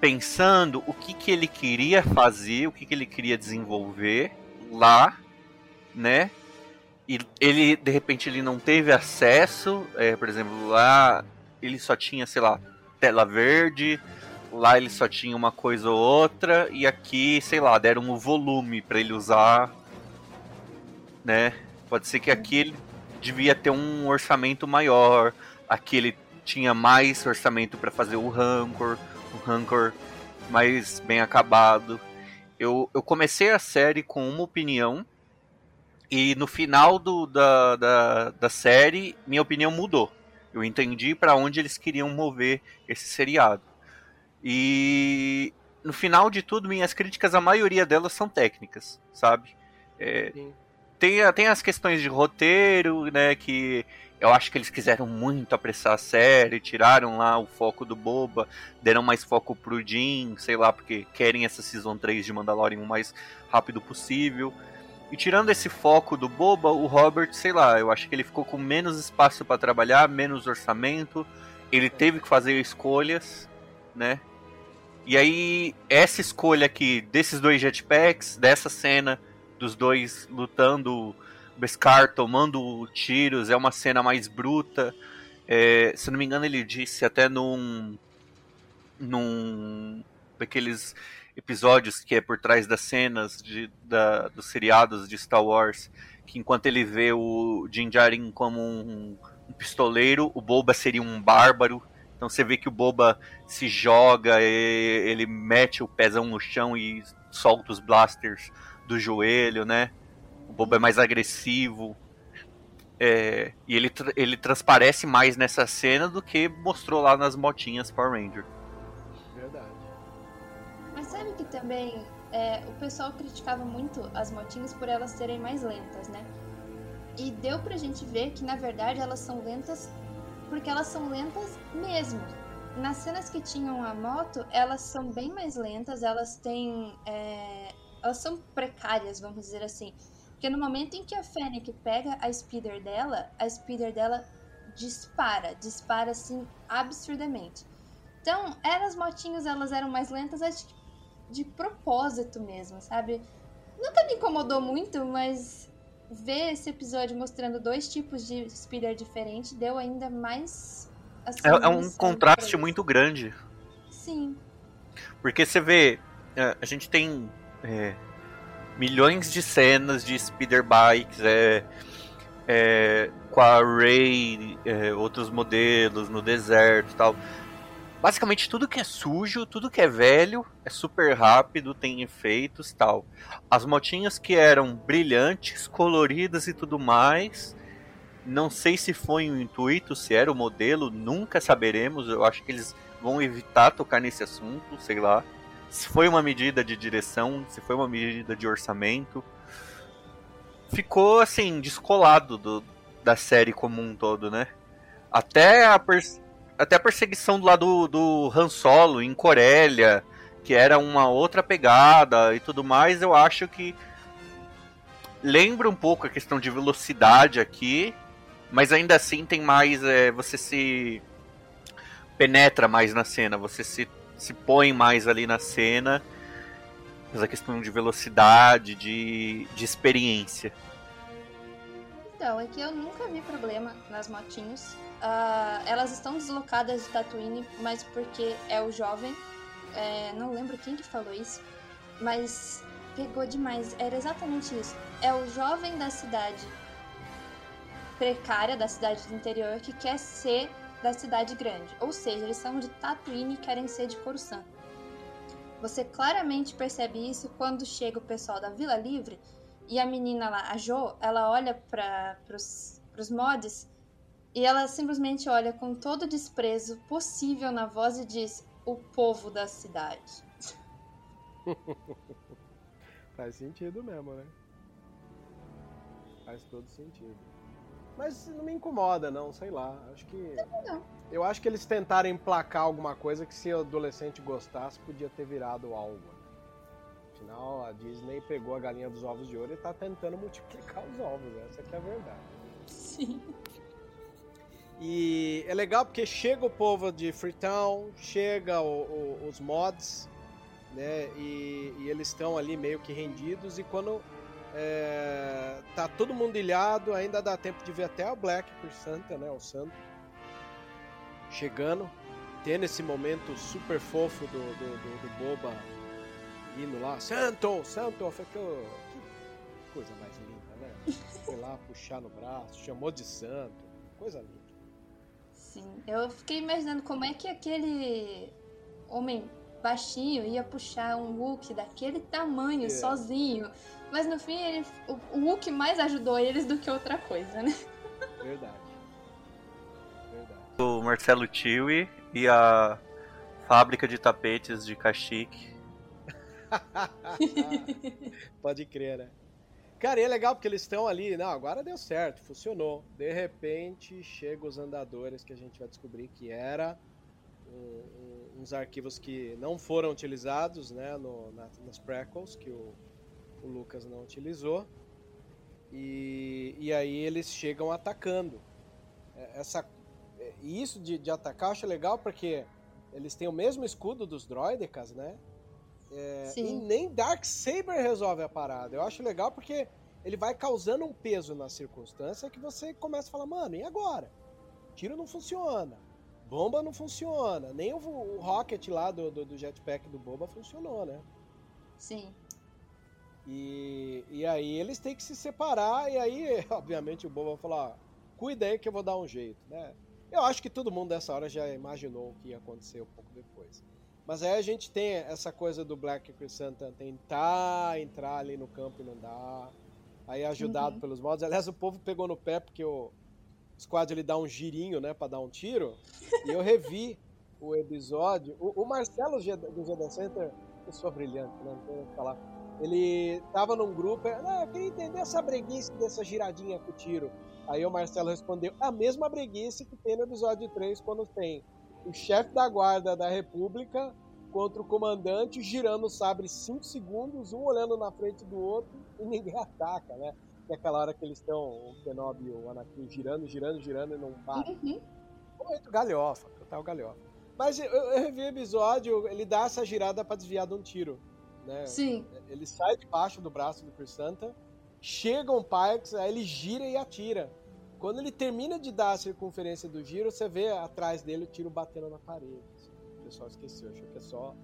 pensando o que que ele queria fazer, o que que ele queria desenvolver lá, né? E ele de repente ele não teve acesso, é, por exemplo, lá ele só tinha, sei lá, tela verde, lá ele só tinha uma coisa ou outra e aqui, sei lá, deram um volume para ele usar, né? Pode ser que aqui ele devia ter um orçamento maior, aqui ele tinha mais orçamento para fazer o Rancor, o Rancor mais bem acabado. Eu, eu comecei a série com uma opinião e no final do, da, da, da série minha opinião mudou. Eu entendi para onde eles queriam mover esse seriado. E no final de tudo, minhas críticas, a maioria delas são técnicas, sabe? É, tem, tem as questões de roteiro, né? Que eu acho que eles quiseram muito apressar a série, tiraram lá o foco do Boba, deram mais foco pro Jim, sei lá, porque querem essa Season 3 de Mandalorian o mais rápido possível. E tirando esse foco do Boba, o Robert, sei lá, eu acho que ele ficou com menos espaço para trabalhar, menos orçamento, ele teve que fazer escolhas, né? E aí, essa escolha aqui desses dois jetpacks, dessa cena dos dois lutando, Beskar tomando tiros, é uma cena mais bruta. É, se não me engano, ele disse até num. num. daqueles episódios que é por trás das cenas de, da, dos seriados de Star Wars, que enquanto ele vê o Din como um, um pistoleiro, o Boba seria um bárbaro. Então você vê que o Boba se joga, ele mete o pezão no chão e solta os blasters do joelho, né? O Boba é mais agressivo. É, e ele, ele transparece mais nessa cena do que mostrou lá nas motinhas Power Ranger. Também é, o pessoal criticava muito as motinhas por elas serem mais lentas, né? E deu pra gente ver que na verdade elas são lentas porque elas são lentas mesmo. Nas cenas que tinham a moto, elas são bem mais lentas, elas têm. é, elas são precárias, vamos dizer assim. Porque no momento em que a Fennec pega a speeder dela, a speeder dela dispara, dispara assim absurdamente. Então, elas motinhas, elas eram mais lentas acho que de propósito mesmo, sabe? Nunca me incomodou muito, mas ver esse episódio mostrando dois tipos de speeder diferentes deu ainda mais. Assim, É, é um contraste muito grande. Sim, Porque você vê, é, a gente tem é, milhões de cenas de speeder bikes, é, é, com a Ray, é, outros modelos no deserto e tal. Basicamente tudo que é sujo, tudo que é velho, é super rápido, tem efeitos tal. As motinhas que eram brilhantes, coloridas e tudo mais, não sei se foi um intuito, se era o modelo, nunca saberemos. Eu acho que eles vão evitar tocar nesse assunto, sei lá. Se foi uma medida de direção, se foi uma medida de orçamento. Ficou assim, descolado do, da série como um todo, né? Até a, pers- até a perseguição do lado do Han Solo em Corélia, que era uma outra pegada e tudo mais, eu acho que lembra um pouco a questão de velocidade aqui, mas ainda assim tem mais. é, você se penetra mais na cena, você se, se põe mais ali na cena. Mas a questão de velocidade, de, de experiência. Então, é que eu nunca vi problema nas motinhos. Ah, elas estão deslocadas de Tatooine, mas porque é o jovem. É, não lembro quem que falou isso, mas pegou demais. Era exatamente isso. É o jovem da cidade precária da cidade do interior que quer ser da cidade grande. Ou seja, eles são de Tatooine e querem ser de Coruscant. Você claramente percebe isso quando chega o pessoal da Vila Livre e a menina lá, a Jo, ela olha para os mods e ela simplesmente olha com todo o desprezo possível na voz e diz: O povo da cidade. <laughs> Faz sentido mesmo, né? Faz todo sentido. Mas não me incomoda, não, sei lá. Acho que. Não. Eu acho que eles tentaram emplacar alguma coisa que se o adolescente gostasse, podia ter virado algo. Afinal, a Disney pegou a galinha dos ovos de ouro e tá tentando multiplicar os ovos. Essa que é a verdade. Sim. E é legal porque chega o povo de Freetown, chega o, o, os mods, né? E, e eles estão ali meio que rendidos. E quando é, tá todo mundo ilhado, ainda dá tempo de ver até o Black por Santa, né? O Santo chegando, tendo esse momento super fofo do, do, do, do Boba indo lá, Santo, Santo, foi que, que coisa mais linda, né? Foi lá puxar no braço, chamou de Santo, coisa linda. Sim, eu fiquei imaginando como é que aquele homem baixinho ia puxar um Hulk daquele tamanho É. sozinho. Mas no fim, ele, o, o Hulk mais ajudou eles do que outra coisa, né? Verdade. Verdade. O Marcelo Tiwi e a fábrica de tapetes de Caxique. <laughs> Pode crer, né? Cara, e é legal porque eles estão ali, não, agora deu certo, funcionou. De repente, chegam os andadores que a gente vai descobrir que era um- um- uns arquivos que não foram utilizados, né, no, na- nas prequels, que o, o Lucas não utilizou. E, e aí eles chegam atacando. É, Essa, é, e isso de, de atacar eu acho legal porque eles têm o mesmo escudo dos droidecas, né? É, e nem Dark Saber resolve a parada. Eu acho legal porque ele vai causando um peso na circunstância que você começa a falar, mano, e agora? Tiro não funciona, bomba não funciona, nem o, o rocket lá do, do, do jetpack do Boba funcionou, né? Sim. E, e aí eles têm que se separar, e aí, <laughs> obviamente, o Boba vai falar, cuida aí que eu vou dar um jeito, né? Eu acho que todo mundo dessa hora já imaginou o que ia acontecer um pouco depois. Mas aí a gente tem essa coisa do Black Chrysanthemum tentar entrar ali no campo e não dá. Aí ajudado Uhum. pelos mods. Aliás, o povo pegou no pé porque o Squad ele dá um girinho, né, pra dar um tiro. E eu revi <laughs> o episódio. O, o Marcelo do GD Center, pessoa brilhante, né, não tem o que falar. Ele tava num grupo, ah, eu queria entender essa breguice dessa giradinha com o tiro. Aí o Marcelo respondeu, a mesma breguice que tem no episódio 3, quando tem o chefe da guarda da república contra o comandante girando o sabre 5 segundos, um olhando na frente do outro e ninguém <laughs> ataca, né? Que é aquela hora que eles estão, o Kenobi e o Anakin girando, girando, girando e não bate. Uhum. Muito galhofa, total galhofa. Mas eu, eu revi o episódio, ele dá essa girada pra desviar de um tiro, né? Sim. Ele sai debaixo do braço do Chris Santa, chega um Pikes, aí ele gira e atira. Quando ele termina de dar a circunferência do giro, você vê atrás dele o tiro batendo na parede. assim. O pessoal esqueceu, achou que é só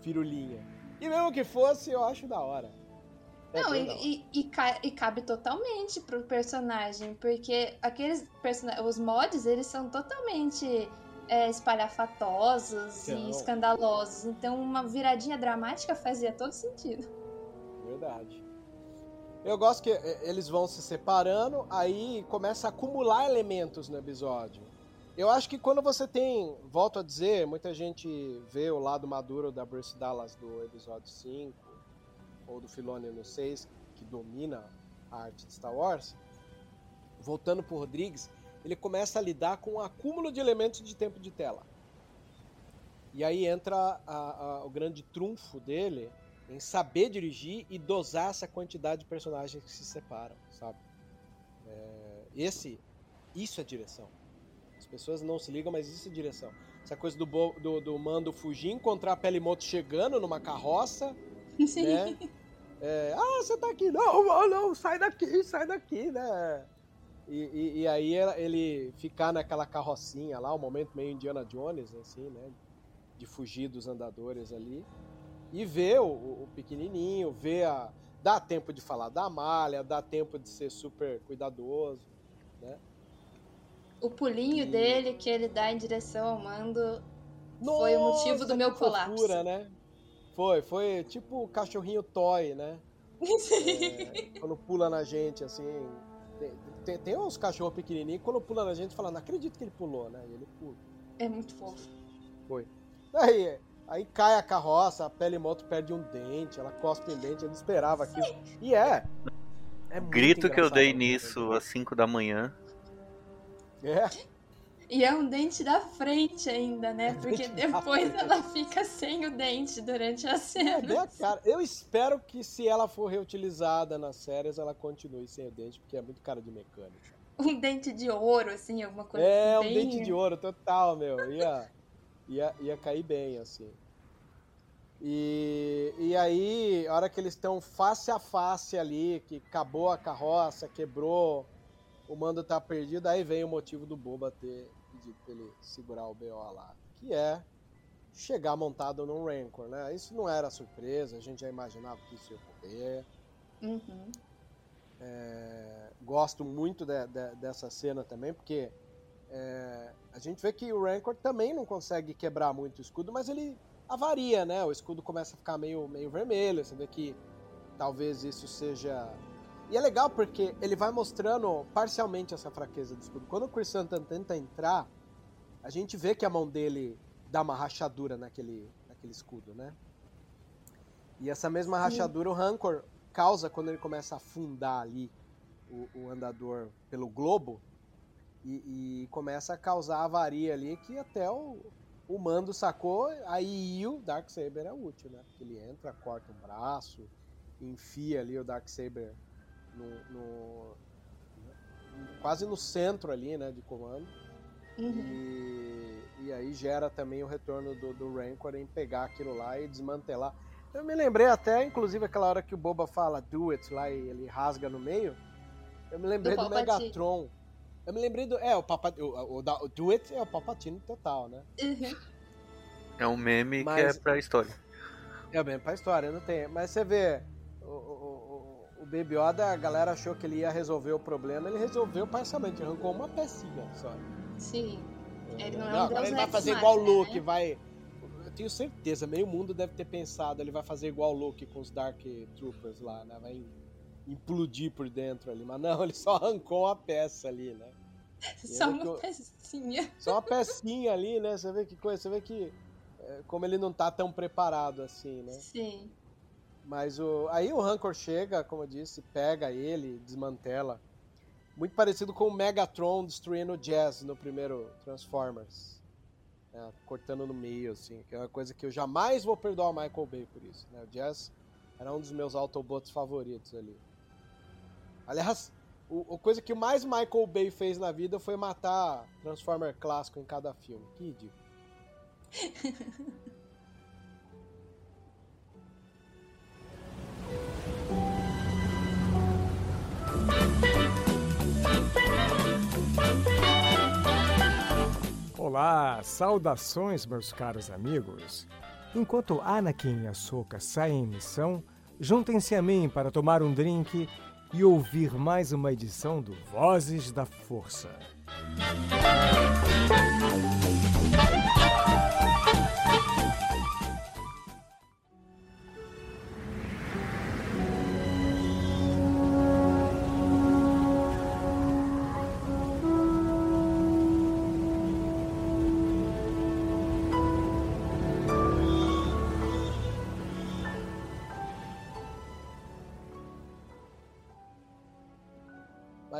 firulinha. E mesmo que fosse, eu acho da hora. É Não, bem da hora. e, e, e ca- e cabe totalmente pro personagem, porque aqueles persona- os mods, eles são totalmente é, espalhafatosos Não. e escandalosos. Então, uma viradinha dramática fazia todo sentido. Verdade. Eu gosto que eh, eles vão se separando, aí começa a acumular elementos no episódio. Eu acho que quando você tem, volto a dizer, muita gente vê o lado maduro da Bruce Dallas do episódio 5, ou do Filoni no 6, que domina a arte de Star Wars. Voltando pro Rodrigues, ele começa a lidar com um acúmulo de elementos de tempo de tela. E aí entra a- a- o grande trunfo dele em saber dirigir e dosar essa quantidade de personagens que se separam, sabe? É, esse, isso é direção. As pessoas não se ligam, mas isso é direção. Essa coisa do, do, do Mando fugir, encontrar a Pelimoto chegando numa carroça, <laughs> Sim. né? É, ah, você tá aqui, não, não, não, sai daqui, sai daqui, né? E, e- e aí ele ficar naquela carrocinha lá, um momento meio Indiana Jones, assim, né? De fugir dos andadores ali. E ver o, o- pequenininho, ver a... Dá tempo de falar da malha, dá tempo de ser super cuidadoso, né? O pulinho E- dele que ele dá em direção ao mando Foi o motivo do Nossa, meu colapso. fofura, né? Foi, foi tipo o cachorrinho toy, né? <laughs> É, quando pula na gente, assim. Tem, tem, tem uns cachorros pequenininhos que quando pula na gente fala, não acredito que ele pulou, né? E ele pula. É muito fofo. Foi. Aí, aí cai a carroça, a pele moto perde um dente, ela cospe um dente, ele esperava aquilo. E é. é muito Grito que eu dei nisso às 5 da manhã. É. E é um dente da frente ainda, né? Porque dente da depois ela fica sem o dente durante a É cena. cara. Eu espero que se ela for reutilizada nas séries, ela continue sem o dente, porque é muito cara de mecânica. Um dente de ouro, assim, alguma coisa É, um bem... dente de ouro total, meu. Ia, ia, ia cair bem, assim. E, e aí, a hora que eles estão face a face ali, que acabou a carroça, quebrou, o mando tá perdido, aí vem o motivo do Boba ter pedido pra ele segurar o BO lá. Que é chegar montado num Rancor, né? Isso não era surpresa, a gente já imaginava que isso ia ocorrer. Uhum. É, gosto muito de- de- dessa cena também, porque é, a gente vê que o Rancor também não consegue quebrar muito o escudo, mas ele avaria, né? O escudo começa a ficar meio, meio vermelho, você vê que talvez isso seja... E é legal porque ele vai mostrando parcialmente essa fraqueza do escudo. Quando o Chris Santan tenta entrar, a gente vê que a mão dele dá uma rachadura naquele, naquele escudo, né? E essa mesma rachadura o Rancor causa quando ele começa a afundar ali o, o andador pelo globo e, e começa a causar avaria ali que até o, o mando sacou, aí o Darksaber é útil, né? Porque ele entra, corta um braço, enfia ali o Darksaber no, no- quase no centro ali, né, de comando. Uhum. E, e aí gera também o retorno do, do Rancor em pegar aquilo lá e desmantelar. Eu me lembrei até, inclusive, aquela hora que o Boba fala do it lá e ele rasga no meio. Eu me lembrei Do do. Megatron. Eu me lembrei do. É, o, Papa, o, o, o do it é o Palpatine total, né? Uhum. É um meme Mas- que é pra história. É bem pra história, não tem. Mas você vê, o, o, o, o Baby Yoda, a galera achou que ele ia resolver o problema, ele resolveu parcialmente, arrancou uma pecinha só. Sim. Ele não é um agora ele vai fazer igual o Luke, né? vai. Eu tenho certeza, meio mundo deve ter pensado, ele vai fazer igual o Luke com os Dark Troopers lá, né? Vai implodir por dentro ali. Mas não, <laughs> ele só arrancou uma peça ali, né? Só uma eu- pecinha. Só uma pecinha ali, né? Você vê que coisa, você vê que. é, como ele não tá tão preparado assim, né? Sim. Mas o, aí o Rancor chega, como eu disse, pega ele, desmantela. Muito parecido com o Megatron destruindo o Jazz no primeiro Transformers. né, cortando no meio, assim. Que é uma coisa que eu jamais vou perdoar o Michael Bay por isso. Né? O Jazz era um dos meus Autobots favoritos ali. Aliás, o, a coisa que mais Michael Bay fez na vida foi matar Transformer clássico em cada filme. Que ridículo. Olá, saudações, meus caros amigos. Enquanto Anakin e Ahsoka saem em missão, juntem-se a mim para tomar um drink e ouvir mais uma edição do Vozes da Força.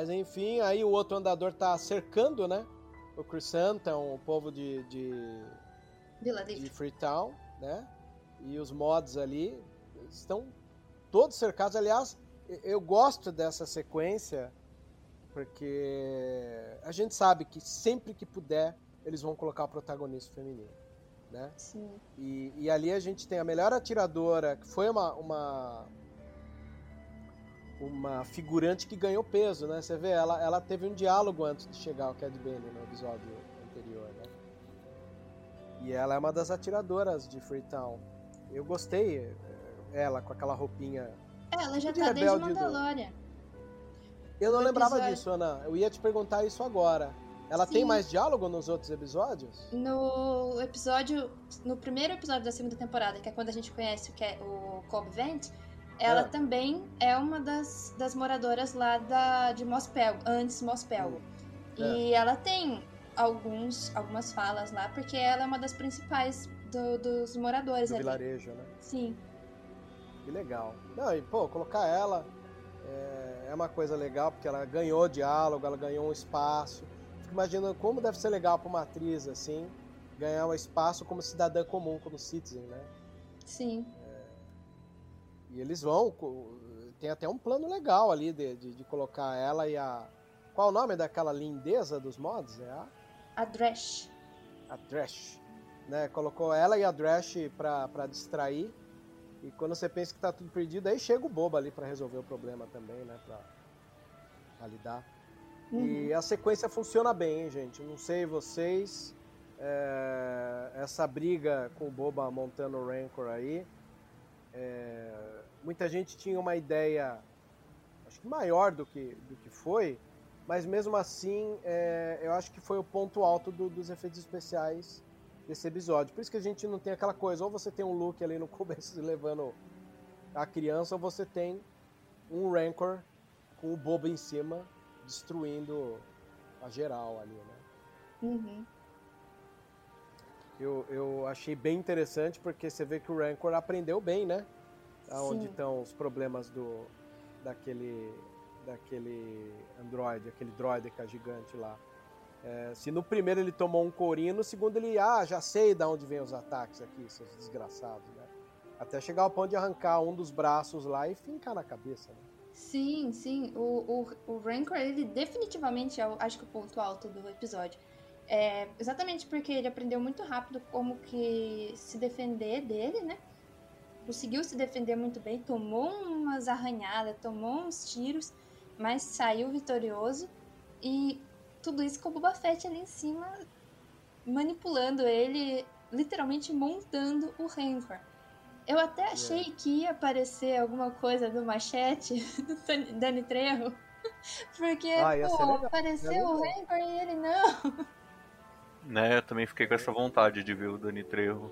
Mas enfim, aí o outro andador tá cercando, né? O Chrysanthemum, o povo de, de, de Livre. Freetown, né? E os mods ali estão todos cercados. Aliás, eu- eu gosto dessa sequência porque a gente sabe que sempre que puder eles vão colocar o protagonista feminino, né? Sim. E, e ali a gente tem a melhor atiradora, que foi uma, uma, uma figurante que ganhou peso, né? Você vê, ela, ela teve um diálogo antes de chegar ao Cad Bane no episódio anterior, né? E ela é uma das atiradoras de Freetown. Eu gostei, eh, ela com aquela roupinha. É, ela já De tá desde do- Mandalorian. Eu não lembrava episódio- disso, Ana. Eu ia te perguntar isso agora. Ela tem Sim. mais diálogo nos outros episódios? No episódio. No primeiro episódio da segunda temporada, que é quando a gente conhece o, que é o Cobb Vent, ela Ah. também é uma das, das moradoras lá da, de Mospel, antes Mospel. E ela tem alguns, algumas falas lá, porque ela é uma das principais do- dos moradores Do ali. vilarejo, né? Sim. Que legal. Não, e pô, colocar ela é, é uma coisa legal, porque ela ganhou diálogo, ela ganhou um espaço. Fico imaginando como deve ser legal pra uma atriz, assim, ganhar um espaço como cidadã comum, como citizen, né? Sim. E eles vão. Tem até um plano legal ali de, de, de colocar ela e a. Qual o nome daquela lindeza dos mods? É a, A Dresh. a Drash. Né? Colocou ela e a Drash pra, pra distrair. E quando você pensa que tá tudo perdido, aí chega o bobo ali pra resolver o problema também, né? Pra, pra lidar. E a sequência funciona bem, hein, gente? Não sei vocês. é, essa briga com o Boba montando o Rancor aí. é, muita gente tinha uma ideia, acho que maior do que, do que foi, mas mesmo assim, é, eu acho que foi o ponto alto do- dos efeitos especiais desse episódio. Por isso que a gente não tem aquela coisa, ou você tem um Luke ali no <laughs> começo levando a criança, ou você tem um Rancor com o Boba em cima destruindo a geral ali, né? Uhum. Eu, eu achei bem interessante porque você vê que o Rancor aprendeu bem, né? Aonde estão os problemas do daquele daquele androide, aquele droideca gigante lá. É, se no primeiro ele tomou um corinho, no segundo ele, ah, já sei de onde vem os ataques aqui, seus desgraçados, né? Até chegar ao ponto de arrancar um dos braços lá e fincar na cabeça, né? Sim, sim. O, o, o Rancor, ele definitivamente é, o- acho que o ponto alto do episódio. É, exatamente porque ele aprendeu muito rápido como que se defender dele, né? Conseguiu se defender muito bem, tomou umas arranhadas, tomou uns tiros, mas saiu vitorioso. E tudo isso com o Boba Fett ali em cima, manipulando ele, literalmente montando o Rancor. Eu até achei que ia aparecer alguma coisa do machete <laughs> do Dani- Trejo. <laughs> Porque, Ah, pô, apareceu o. Rancor e ele não. Né, eu também fiquei com essa vontade de ver o Dani Trejo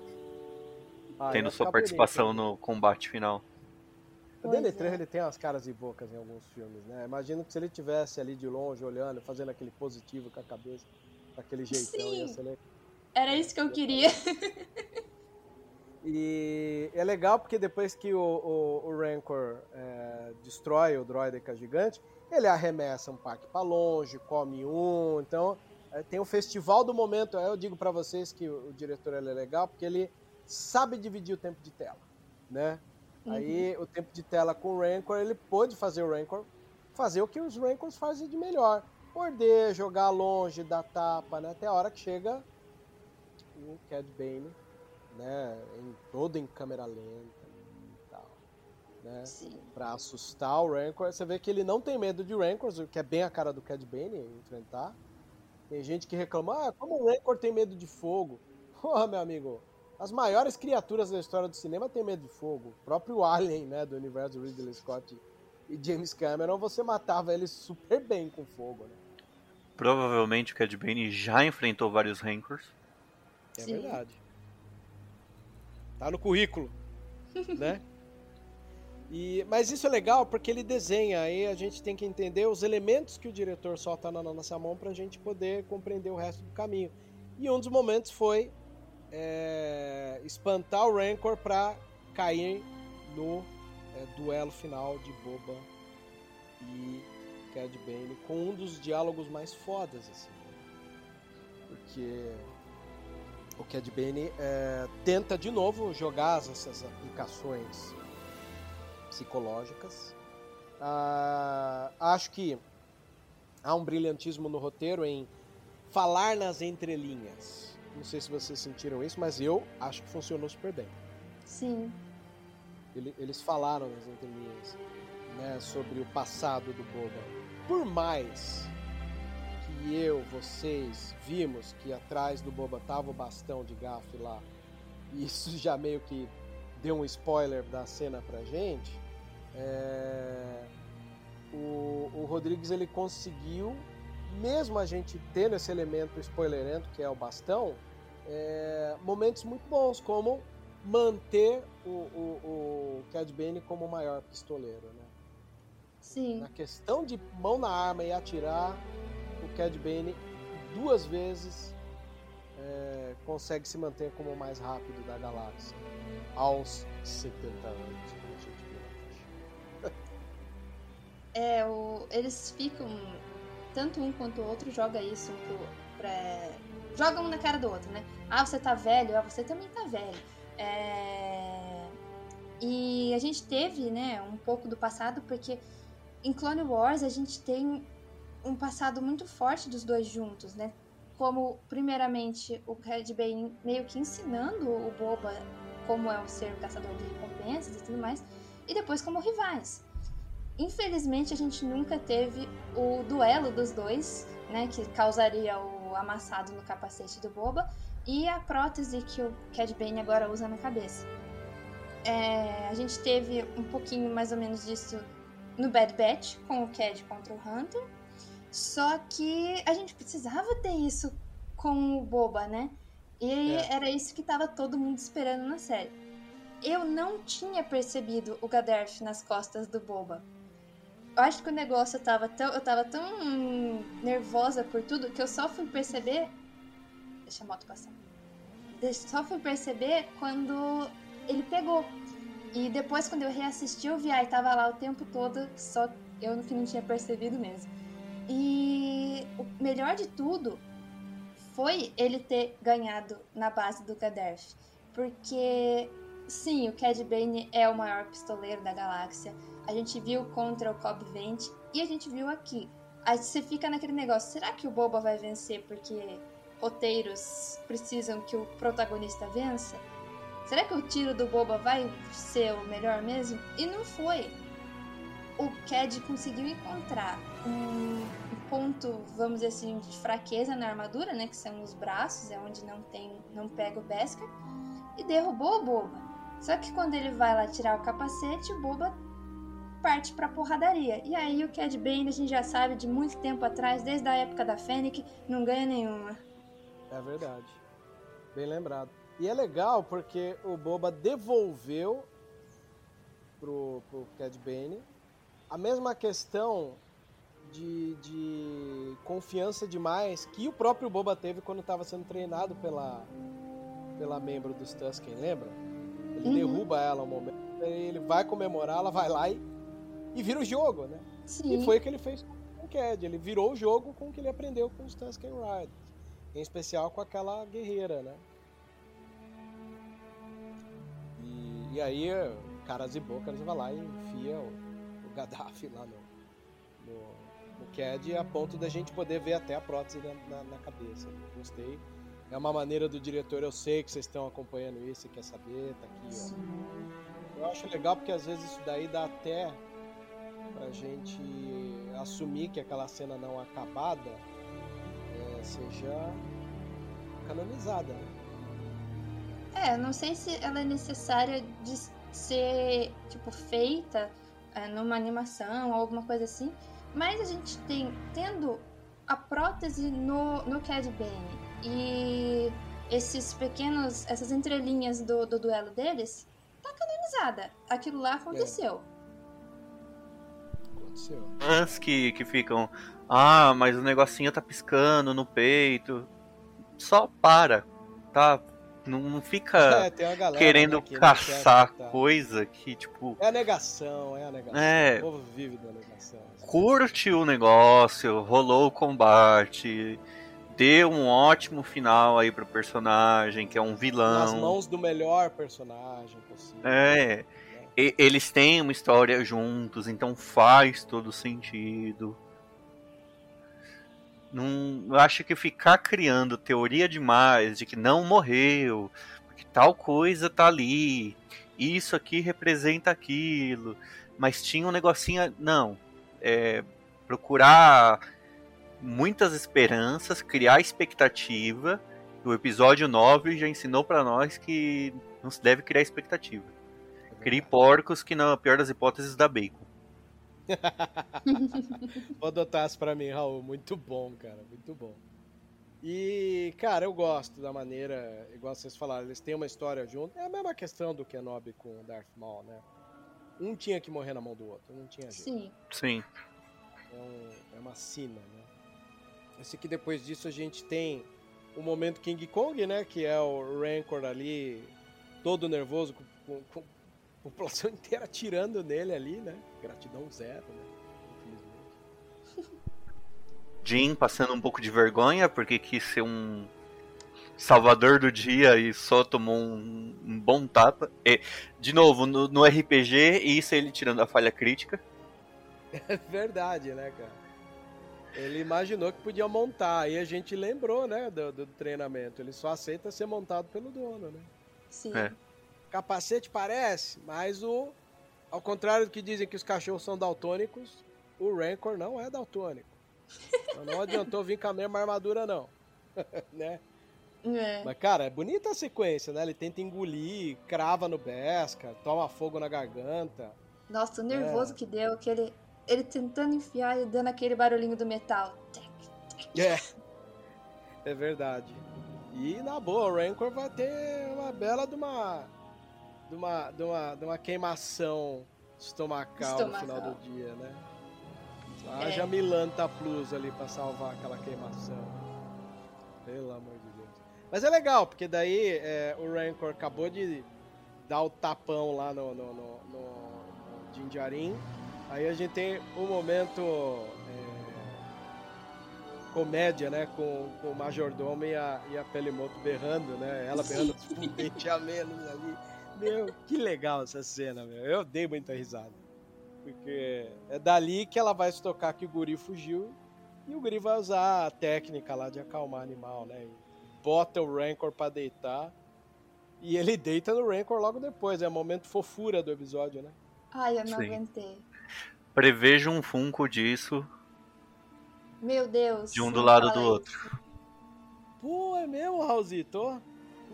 Ah, tendo ia sua participação bonito. no combate final. O Danny é. Trejo ele tem umas caras e bocas em alguns filmes, né? Imagino que se ele tivesse ali de longe olhando, fazendo aquele positivo com a cabeça, daquele jeitão, ia Sim. ser legal. Era isso que eu queria. E é legal porque depois que o, o, o Rancor é, destrói o droideca gigante, ele arremessa um pack pra longe, come um, então é, tem o festival do momento. Eu digo pra vocês que o, o diretor ele é legal porque ele sabe dividir o tempo de tela, né? Aí o tempo de tela com o Rancor, ele pôde fazer o Rancor fazer o que os Rancors fazem de melhor. Morder, jogar longe, dar tapa, né? Até a hora que chega o Cad Bane, né? Em, todo em câmera lenta e tal, né? Sim. Pra assustar o Rancor. Você vê que ele não tem medo de Rancors, que é bem a cara do Cad Bane enfrentar. Tem gente que reclama, ah, como o Rancor tem medo de fogo? <laughs> Porra, meu amigo, as maiores criaturas da história do cinema têm medo de fogo. O próprio Alien, né, do universo Ridley Scott e James Cameron, você matava eles super bem com fogo, né? Provavelmente o Cad Bane já enfrentou vários Rancors. É Sim. verdade. Tá no currículo, <laughs> né? E, mas isso é legal porque ele desenha, aí a gente tem que entender os elementos que o diretor solta na nossa mão pra gente poder compreender o resto do caminho. E um dos momentos foi é, espantar o Rancor pra cair no é, duelo final de Boba e Cad Bane com um dos diálogos mais fodas, assim. Porque o Cad Bane é, tenta de novo jogar as- essas aplicações psicológicas. Ah, acho que há um brilhantismo no roteiro em falar nas entrelinhas. Não sei se vocês sentiram isso, mas eu acho que funcionou super bem. Sim. Ele- eles falaram nas entrelinhas né, sobre o passado do Boba. Por mais que eu, vocês, vimos que atrás do Boba tava o bastão de gafe lá, e isso <laughs> já meio que deu um spoiler da cena pra gente, é, o, o Rodrigues ele conseguiu mesmo a gente tendo esse elemento spoilerento que é o bastão, é, momentos muito bons, como manter o, o, o Cad Bane como o maior pistoleiro, né? Sim. Na questão de mão na arma e atirar, o Cad Bane duas vezes é, consegue se manter como o mais rápido da galáxia aos 70 anos, como a gente viu. É, o, eles ficam. Tanto um quanto o outro joga isso pro, pra, joga um na cara do outro, né? Ah, você tá velho, ah, você também tá velho. É, e a gente teve, né, um pouco do passado, porque em Clone Wars a gente tem um passado muito forte dos dois juntos, né? Como, primeiramente, o Red Bane meio que ensinando o Boba como é o ser caçador de recompensas e tudo mais, e depois como rivais. Infelizmente, a gente nunca teve o duelo dos dois, né, que causaria o amassado no capacete do Boba, e a prótese que o Cad Bane agora usa na cabeça. É, a gente teve um pouquinho mais ou menos disso no Bad Batch, com o Cad contra o Hunter, só que a gente precisava ter isso com o Boba, né? E É. era isso que tava todo mundo esperando na série. Eu não tinha percebido o Gaderf nas costas do Boba. Eu acho que o negócio tava tão. Eu tava tão nervosa por tudo que eu só fui perceber. Deixa a moto passar. Eu só fui perceber quando ele pegou. E depois, quando eu reassisti, eu vi, ai, tava lá o tempo todo, só eu que não tinha percebido mesmo. E o melhor de tudo foi ele ter ganhado na base do Gaderf. Porque, sim, o Cad Bane é o maior pistoleiro da galáxia. A gente viu contra o Cobb Vent e a gente viu aqui. Aí você fica naquele negócio, será que o Boba vai vencer porque roteiros precisam que o protagonista vença? Será que o tiro do Boba vai ser o melhor mesmo? E não foi. O Cad conseguiu encontrar um ponto, vamos dizer assim, de fraqueza na armadura, né? Que são os braços, é onde não tem, não pega o Beskar, e derrubou o Boba. Só que quando ele vai lá tirar o capacete, o Boba parte pra porradaria. E aí o Cad Bane, a gente já sabe de muito tempo atrás, desde a época da Fennec, não ganha nenhuma. É verdade. Bem lembrado. E é legal porque o Boba devolveu pro, pro Cad Bane a mesma questão de, de confiança demais que o próprio Boba teve quando estava sendo treinado pela, pela membro dos Tusken, lembra? Ele Uhum. derruba ela um momento, ele vai comemorar, ela vai lá e, e vira o jogo, né? Sim. E foi o que ele fez com o Cad. Ele virou o jogo com o que ele aprendeu com os Tusken Riders. Em especial com aquela guerreira, né? E, e aí, caras e bocas, vai lá e enfia o, o Gaddafi lá no, no, no Cad a ponto da gente poder ver até a prótese na, na, na cabeça. Gostei. É uma maneira do diretor, eu sei que vocês estão acompanhando isso e quer saber, tá aqui, ó. Eu acho legal porque às vezes isso daí dá até pra gente assumir que aquela cena não acabada é, seja canonizada. né? É, não sei se ela é necessária de ser, tipo, feita é, numa animação ou alguma coisa assim, mas a gente tem, tendo a prótese no, no Cad Bane e esses pequenos, essas entrelinhas do, do duelo deles, tá canonizada. Aquilo lá aconteceu. Aconteceu. Fãs que, que ficam. Ah, mas o negocinho tá piscando no peito. Só para, tá? Não, não fica <laughs> É, querendo né, que caçar chat tá- coisa que, tipo, É a negação, é a negação. É. O povo vive da negação. curte o negócio, rolou o combate, deu um ótimo final aí pro personagem, que é um vilão. Nas mãos do melhor personagem possível. É. E- eles têm uma história juntos, então faz todo sentido. Não, acho que ficar criando teoria demais de que não morreu, porque tal coisa tá ali, isso aqui representa aquilo, mas tinha um negocinho. Não. É, procurar muitas esperanças, criar expectativa. O episódio 9 já ensinou pra nós que não se deve criar expectativa. É Crie porcos que, na pior das hipóteses, dá bacon. <laughs> Vou adotar isso pra mim, Raul. Muito bom, cara. Muito bom. E, cara, eu gosto da maneira, igual vocês falaram, eles têm uma história junto. É a mesma questão do Kenobi com o Darth Maul, né? Um tinha que morrer na mão do outro, não tinha jeito. Sim. Sim. Então, é uma sina, né? Esse aqui, depois disso, a gente tem o momento King Kong, né? Que é o Rancor ali, todo nervoso, com, com, <laughs> população inteira atirando nele ali, né? Gratidão zero, né? Infelizmente. Jim passando um pouco de vergonha porque quis ser um salvador do dia e só tomou um, um bom tapa. E, de novo, no, no RPG, isso é ele tirando a falha crítica. É verdade, né, cara? Ele imaginou que podia montar, aí a gente lembrou, né, do, do treinamento. Ele só aceita ser montado pelo dono, né? Sim. É. Capacete parece, mas o. Ao contrário do que dizem que os cachorros são daltônicos, o Rancor não é daltônico. Então não adiantou vir com a mesma armadura, não. <laughs> né? É. Mas, cara, é bonita a sequência, né? Ele tenta engolir, crava no Beskar, toma fogo na garganta. Nossa, o nervoso É. que deu, que ele, ele tentando enfiar e dando aquele barulhinho do metal. É. É verdade. E na boa, o Rancor vai ter uma bela de uma. De uma. de uma, de uma queimação estomacal, no final Estomacal. do dia, né? É. Haja Milanta Plus ali pra salvar aquela queimação. Pelo amor de Deus. Mas é legal, porque daí é, o Rancor acabou de dar o tapão lá no, no, no, no, Jinjarin. Aí a gente tem um momento é, comédia, né? Com, com o Majordomo e a, e a Pelimoto berrando, né? Ela berrando tipo, um dente a menos ali. Meu, que legal essa cena, meu. Eu dei muita risada. Porque é dali que ela vai se tocar que o guri fugiu e o guri vai usar a técnica lá de acalmar animal, né? E bota o Rancor pra deitar e ele deita no Rancor logo depois. É o momento fofura do episódio, né? Ai, eu não Sim. aguentei. Prevejo um Funko disso Meu Deus. de um do lado do isso. outro. Pô, é mesmo, Raulzito?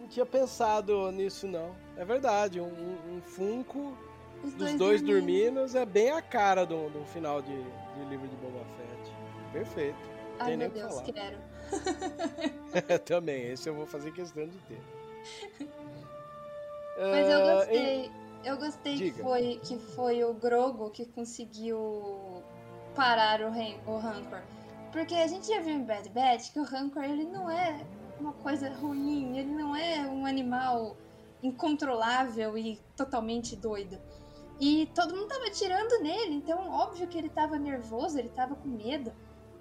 Não tinha pensado nisso, não. É verdade, um, um, um Funko Os dos dois dormindo é bem a cara do, do final de, de livro de Boba Fett. Perfeito. Ai, Tem meu Deus, falar. quero. <laughs> Também, esse eu vou fazer questão de ter. <laughs> Mas eu Ah, gostei. Eu gostei que foi, que foi o Grogo que conseguiu parar o, o Rancor. Porque a gente já viu em Bad Batch que o Rancor ele não é uma coisa ruim, ele não é um animal incontrolável e totalmente doido. E todo mundo tava tirando nele, então óbvio que ele tava nervoso, ele tava com medo.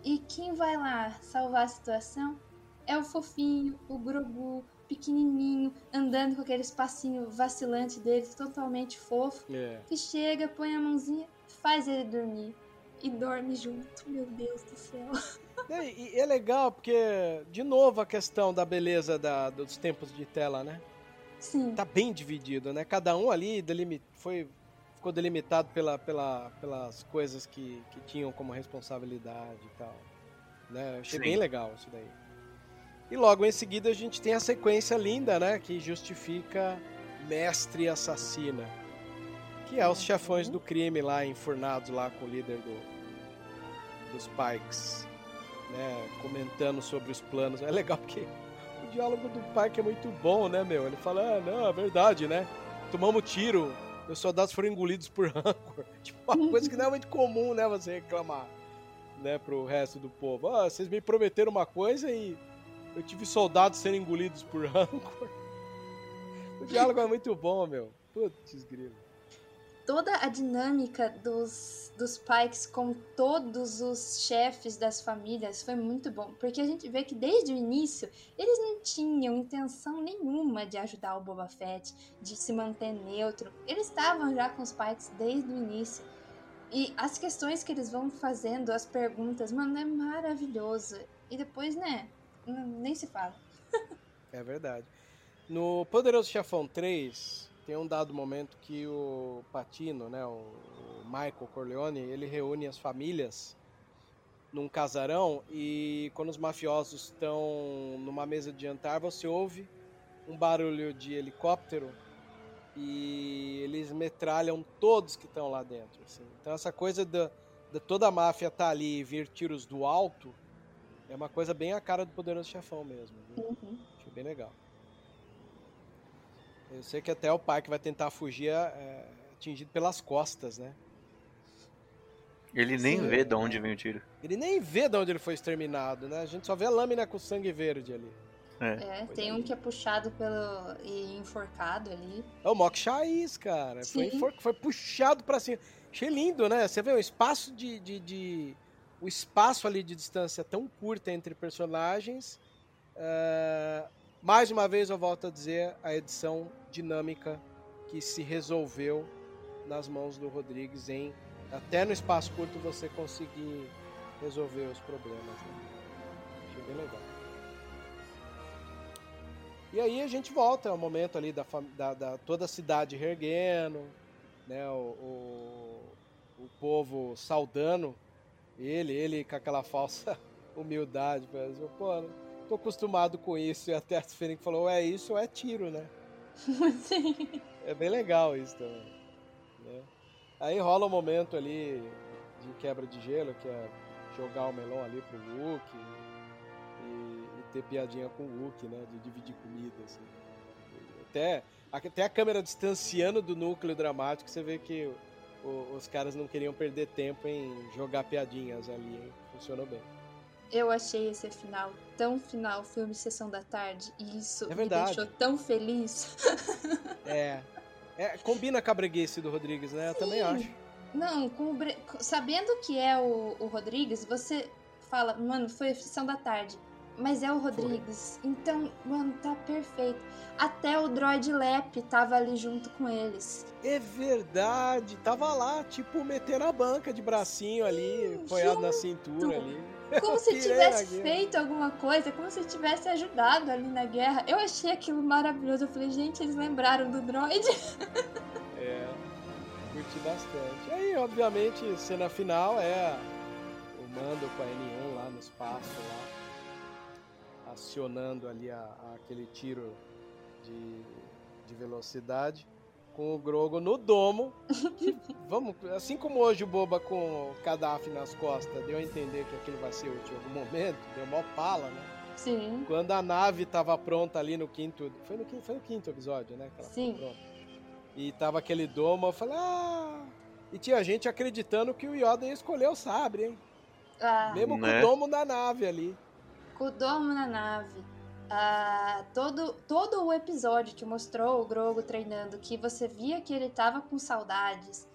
E quem vai lá salvar a situação é o fofinho, o Grogu, pequenininho, andando com aquele espacinho vacilante dele, totalmente fofo, É. que chega, põe a mãozinha, faz ele dormir. E dorme junto, meu Deus do céu. <laughs> <laughs> E, e é legal porque, de novo, a questão da beleza da- dos tempos de tela, né? Sim, Tá bem dividido, né? Cada um ali delimi- foi, ficou delimitado pela, pela, pelas coisas que, que tinham como responsabilidade e tal. Né? Eu Achei Sim. bem legal isso daí. E logo em seguida a gente tem a sequência linda, né? Que justifica Mestre Assassina. Que é os chefões do crime lá, enfurnados lá com o líder do, dos Pikes. Né? Comentando sobre os planos. É legal porque o diálogo do Pike é muito bom, né, meu? Ele fala, ah, não, é verdade, né? Tomamos tiro, meus soldados foram engolidos por <laughs> rancor. Tipo, uma coisa que não é muito comum, né, você reclamar, né, pro resto do povo. Ah, vocês me prometeram uma coisa e eu tive soldados sendo engolidos por <laughs> rancor. O diálogo é muito bom, meu. Putz, grilo. toda a dinâmica dos, dos Pikes com todos os chefes das famílias foi muito bom. Porque a gente vê que desde o início eles não tinham intenção nenhuma de ajudar o Boba Fett, de se manter neutro. Eles estavam já com os Pikes desde o início. E as questões que eles vão fazendo, as perguntas, mano, é maravilhoso. E depois, né, nem se fala. <laughs> É verdade. No Poderoso Chefão 3, tem um dado momento que o Patino, né, o, o Michael Corleone, ele reúne as famílias num casarão e quando os mafiosos estão numa mesa de jantar, você ouve um barulho de helicóptero e eles metralham todos que estão lá dentro. assim. Então essa coisa da, da toda a máfia tá ali e vir tiros do alto é uma coisa bem a cara do Poderoso Chefão mesmo. viu? Uhum. Achei bem legal. Eu sei que até o pai que vai tentar fugir é atingido pelas costas, né? Ele nem Sim. vê de onde vem o tiro. Ele nem vê de onde ele foi exterminado, né? A gente só vê a lâmina com sangue verde ali. É. É, tem um que é puxado pelo. e enforcado ali. É o Mok Chais, cara. Foi, Sim. enfor- foi puxado pra cima. Achei lindo, né? Você vê o espaço de, de, de- O espaço ali de distância tão curta entre personagens. É, Mais uma vez eu volto a dizer a edição dinâmica que se resolveu nas mãos do Rodrigues em até no espaço curto você conseguir resolver os problemas. Né? Achei bem legal. E aí a gente volta ao momento ali da, da, da- toda a cidade reerguendo, né? O, o, o povo saudando ele, ele com aquela falsa <laughs> humildade, pô, não tô acostumado com isso. E até a Fênix falou, ou é isso ou é tiro, né? <laughs> Sim. É bem legal isso também. né? Aí rola um momento ali de quebra de gelo, que é jogar o melão ali pro Wookie e, e ter piadinha com o Wookie, né? De dividir comida, assim. Até, até a câmera distanciando do núcleo dramático, você vê que o- os caras não queriam perder tempo em jogar piadinhas ali, hein? Funcionou bem. Eu achei esse final tão final, filme Sessão da Tarde, e isso É me deixou tão feliz. <laughs> É. é combina com a breguice do Rodrigues, né? Eu também Sim. acho. Não, com Bre- sabendo que é o, o Rodrigues, você fala, mano, foi a Sessão da Tarde. Mas é o Rodrigues. Então, mano, tá perfeito. Até o Droid Lep tava ali junto com eles. É verdade, tava lá, tipo, metendo a banca de bracinho ali, apoiado na cintura ali. Como se tivesse feito alguma coisa, como se tivesse ajudado ali na guerra. Eu achei aquilo maravilhoso. Eu falei, gente, eles lembraram do droid. <laughs> É, curti bastante. E aí, obviamente, cena final é o Mando com a N1 lá no espaço, lá, acionando ali a, a- aquele tiro de, de velocidade, com o Grogo no domo. <laughs> vamos, assim como hoje o Boba com o Kadhafi nas costas deu a entender que aquilo vai ser útil em algum momento, deu mó pala, né? Sim. Quando a nave tava pronta ali no quinto. Foi no quinto, foi no quinto episódio, né? que ela ficou Sim. E tava aquele domo, eu falei, ah. E tinha gente acreditando que o Yoda ia escolher o sabre, hein? Ah, Mesmo com Né? o domo da nave ali. com o domo na nave. Ah, todo, todo o episódio que mostrou o Grogo treinando, que você via que ele tava com saudades.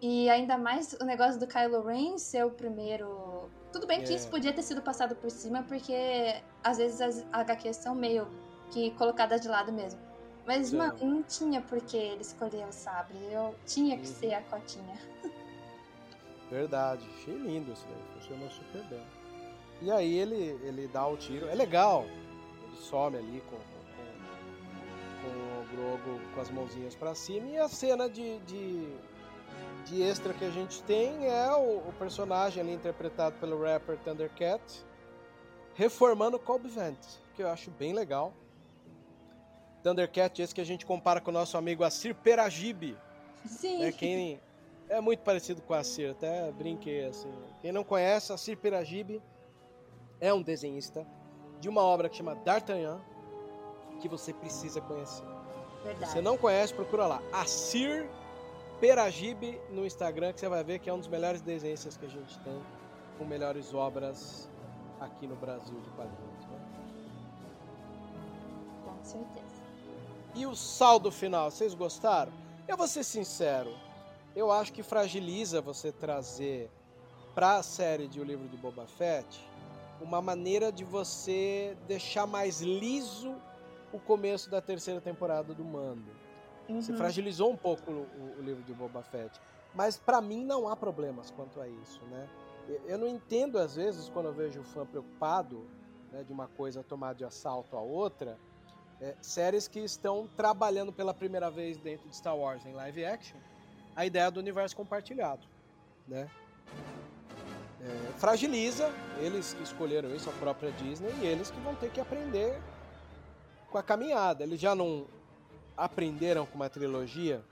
E ainda mais o negócio do Kylo Ren ser o primeiro. Tudo bem que É. isso podia ter sido passado por cima, porque às vezes as HQs são meio que colocadas de lado mesmo. Mas, São. mano, não tinha por que ele escolher o sabre. Eu tinha que Uhum. ser a cotinha. <laughs> Verdade, achei lindo isso daí, funcionou super bem. E aí ele, ele dá o tiro, é legal, some ali com, com, com o Grogo com as mãozinhas pra cima e a cena de, de, de extra que a gente tem é o, o personagem ali interpretado pelo rapper Thundercat reformando o Cobb Vent, que eu acho bem legal. Thundercat, esse que a gente compara com o nosso amigo Assir Peragibe, Sim. é quem é muito parecido com a Cir, até brinquei assim. Quem não conhece, a Cir Peragibe é um desenhista de uma obra que chama D'Artagnan, que você precisa conhecer. Verdade. Você não conhece, procura lá. Assir Peragibe no Instagram, que você vai ver que é um dos melhores desenhistas que a gente tem, com melhores obras aqui no Brasil de quadrinhos. Né? Com certeza. E o saldo final, vocês gostaram? Eu vou ser sincero, eu acho que fragiliza você trazer para a série de O Livro de Boba Fett uma maneira de você deixar mais liso o começo da terceira temporada do Mando. Você Uhum. fragilizou um pouco o, o- livro de Boba Fett. Mas pra mim não há problemas quanto a isso, né? Eu- Eu não entendo às vezes quando eu vejo o fã preocupado né, de uma coisa tomar de assalto a outra, é, séries que estão trabalhando pela primeira vez dentro de Star Wars em live action, a ideia do universo compartilhado, né? É, fragiliza eles que escolheram isso, a própria Disney, e eles que vão ter que aprender com a caminhada. Eles já não aprenderam com uma trilogia